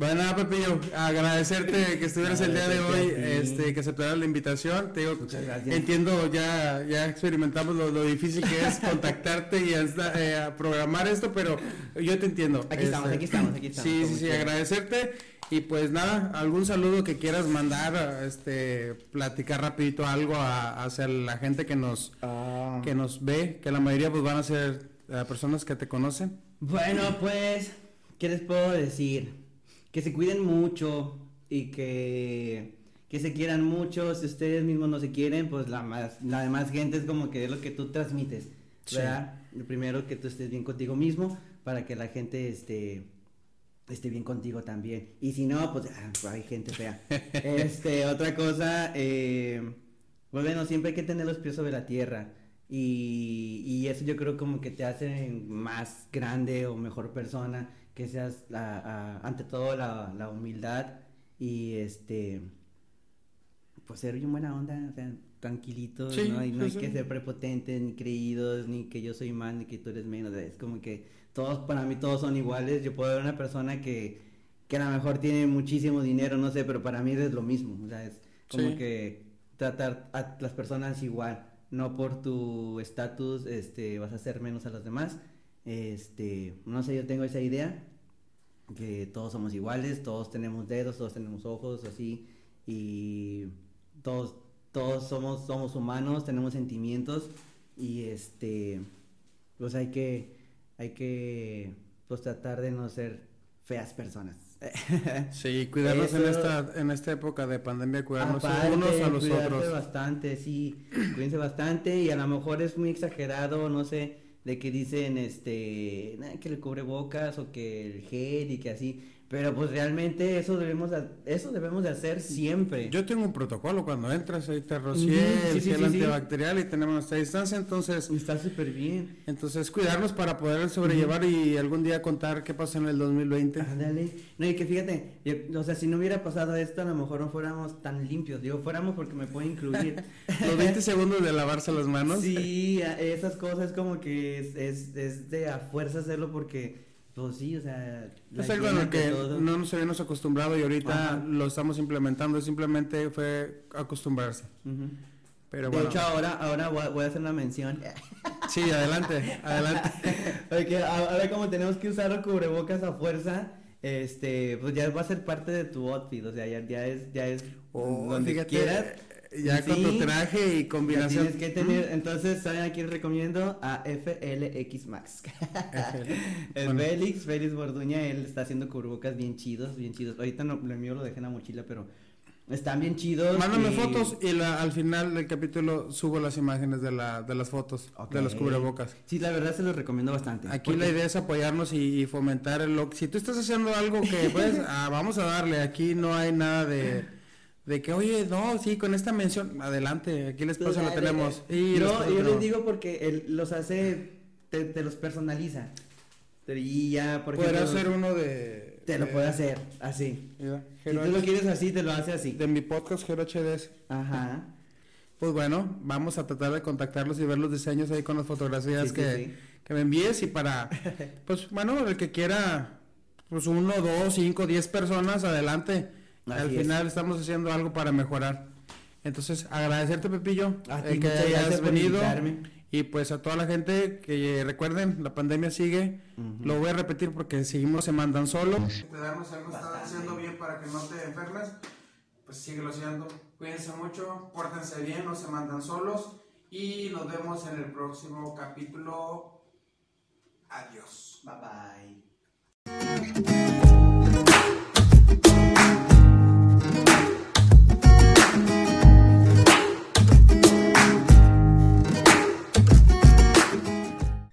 Bueno, nada, Pepillo, agradecerte que estuvieras el día de hoy, este, que aceptaras la invitación. Te digo, Muchas gracias. entiendo, ya, ya experimentamos lo, lo difícil que es contactarte y hasta, eh, programar esto, pero yo te entiendo. Aquí estamos, aquí estamos, aquí estamos, Sí, sí, sí, agradecerte. Y pues nada, algún saludo que quieras mandar, este, platicar rapidito algo a- hacia la gente que nos, Ah. que nos ve, que la mayoría pues van a ser eh, personas que te conocen. Bueno, pues, ¿qué les puedo decir? Que se cuiden mucho y que, que se quieran mucho. Si ustedes mismos no se quieren, pues la, más, la demás gente es como que es lo que tú transmites, Sí. Lo primero que tú estés bien contigo mismo para que la gente esté, esté bien contigo también. Y si no, pues ah, hay gente fea. este, otra cosa, eh, pues bueno, siempre hay que tener los pies sobre la tierra. Y, y eso yo creo como que te hace más grande o mejor persona, que seas la- a- ante todo la, la humildad y este, pues ser bien buena onda, o sea, tranquilitos, Sí, ¿no? Y no sí, hay sí. que ser prepotentes, ni creídos, ni que yo soy más, ni que tú eres menos, es como que todos, para mí todos son iguales, yo puedo ver una persona que, que a lo mejor tiene muchísimo dinero, no sé, pero para mí es lo mismo, o sea, es como que tratar a las personas igual, no por tu estatus, este, vas a ser menos a los demás, este, no sé, yo tengo esa idea, que todos somos iguales, todos tenemos dedos, todos tenemos ojos, así, y todos, todos somos, somos humanos, tenemos sentimientos, y este, pues hay que, hay que, pues tratar de no ser feas personas. Sí, cuidarnos en esta, en esta época de pandemia, cuidarnos Aparte, unos a los otros. bastante, sí, cuídense bastante y a lo mejor es muy exagerado, no sé, de que dicen, este, "Nah, que el cubrebocas o que el gel y que así, pero pues realmente eso debemos, de- eso debemos de hacer siempre. Yo tengo un protocolo cuando entras, ahí te rocié sí, el sí, gel sí, antibacterial y tenemos nuestra distancia, entonces, Está súper bien. entonces cuidarnos para poder sobrellevar y algún día contar qué pasó en el 2020. Ándale. No, y que fíjate, yo- o sea, si no hubiera pasado esto, a lo mejor no fuéramos tan limpios. Digo, fuéramos porque me puede incluir. Los 20 segundos de lavarse las manos. Sí, esas cosas como que es, es, es de a fuerza hacerlo porque, pues sí, o sea... Es algo en lo que todo. no nos habíamos acostumbrado y ahorita Ajá. lo estamos implementando, simplemente fue acostumbrarse. Pero de bueno, hecho, ahora, ahora voy, a, hacer una mención. sí, adelante, adelante. Porque ahora como tenemos que usar los cubrebocas a fuerza, este, pues ya va a ser parte de tu outfit, o sea, ya, ya es, ya es Oh, donde fíjate, quieras. Ya con tu traje y combinación. tienes que tener, entonces, ¿saben a quién recomiendo? A FLX Max. Bueno. Félix, Félix Borduña, él está haciendo cubrebocas bien chidos, bien chidos. Ahorita no, lo mío lo dejé en la mochila, pero están bien chidos. Mándame y- fotos y la- al final del capítulo subo las imágenes de, la, de las fotos de los cubrebocas. Sí, la verdad se los recomiendo bastante. Aquí porque- la idea es apoyarnos y, y fomentar el lo Si tú estás haciendo algo que pues ah, vamos a darle, aquí no hay nada de, de que oye, no, sí, con esta mención, adelante, aquí el espacio lo tenemos. Y yo les digo porque él los hace, te, te los personaliza. Y ya, por Podrá ejemplo, ser uno de... te lo de- puede hacer así. Si tú lo quieres así, te lo hace así. de mi podcast Gero HDS. Ajá. Pues bueno, vamos a tratar de contactarlos y ver los diseños ahí con las fotografías Sí, sí, que, sí. que me envíes y para, pues bueno, el que quiera, pues uno, dos, cinco, diez personas, adelante. Así Al es. final estamos haciendo algo para mejorar. Entonces, agradecerte, Pepillo, A ti, el que hayas venido invitarme. Y pues a toda la gente que recuerden, la pandemia sigue. Lo voy a repetir porque seguimos se mandan solos. Cuidarnos, algo está haciendo bien para que no te enfermes. Pues síguelo haciendo. Cuídense mucho, pórtense bien, no se mandan solos. Y nos vemos en el próximo capítulo. Adiós. Bye bye.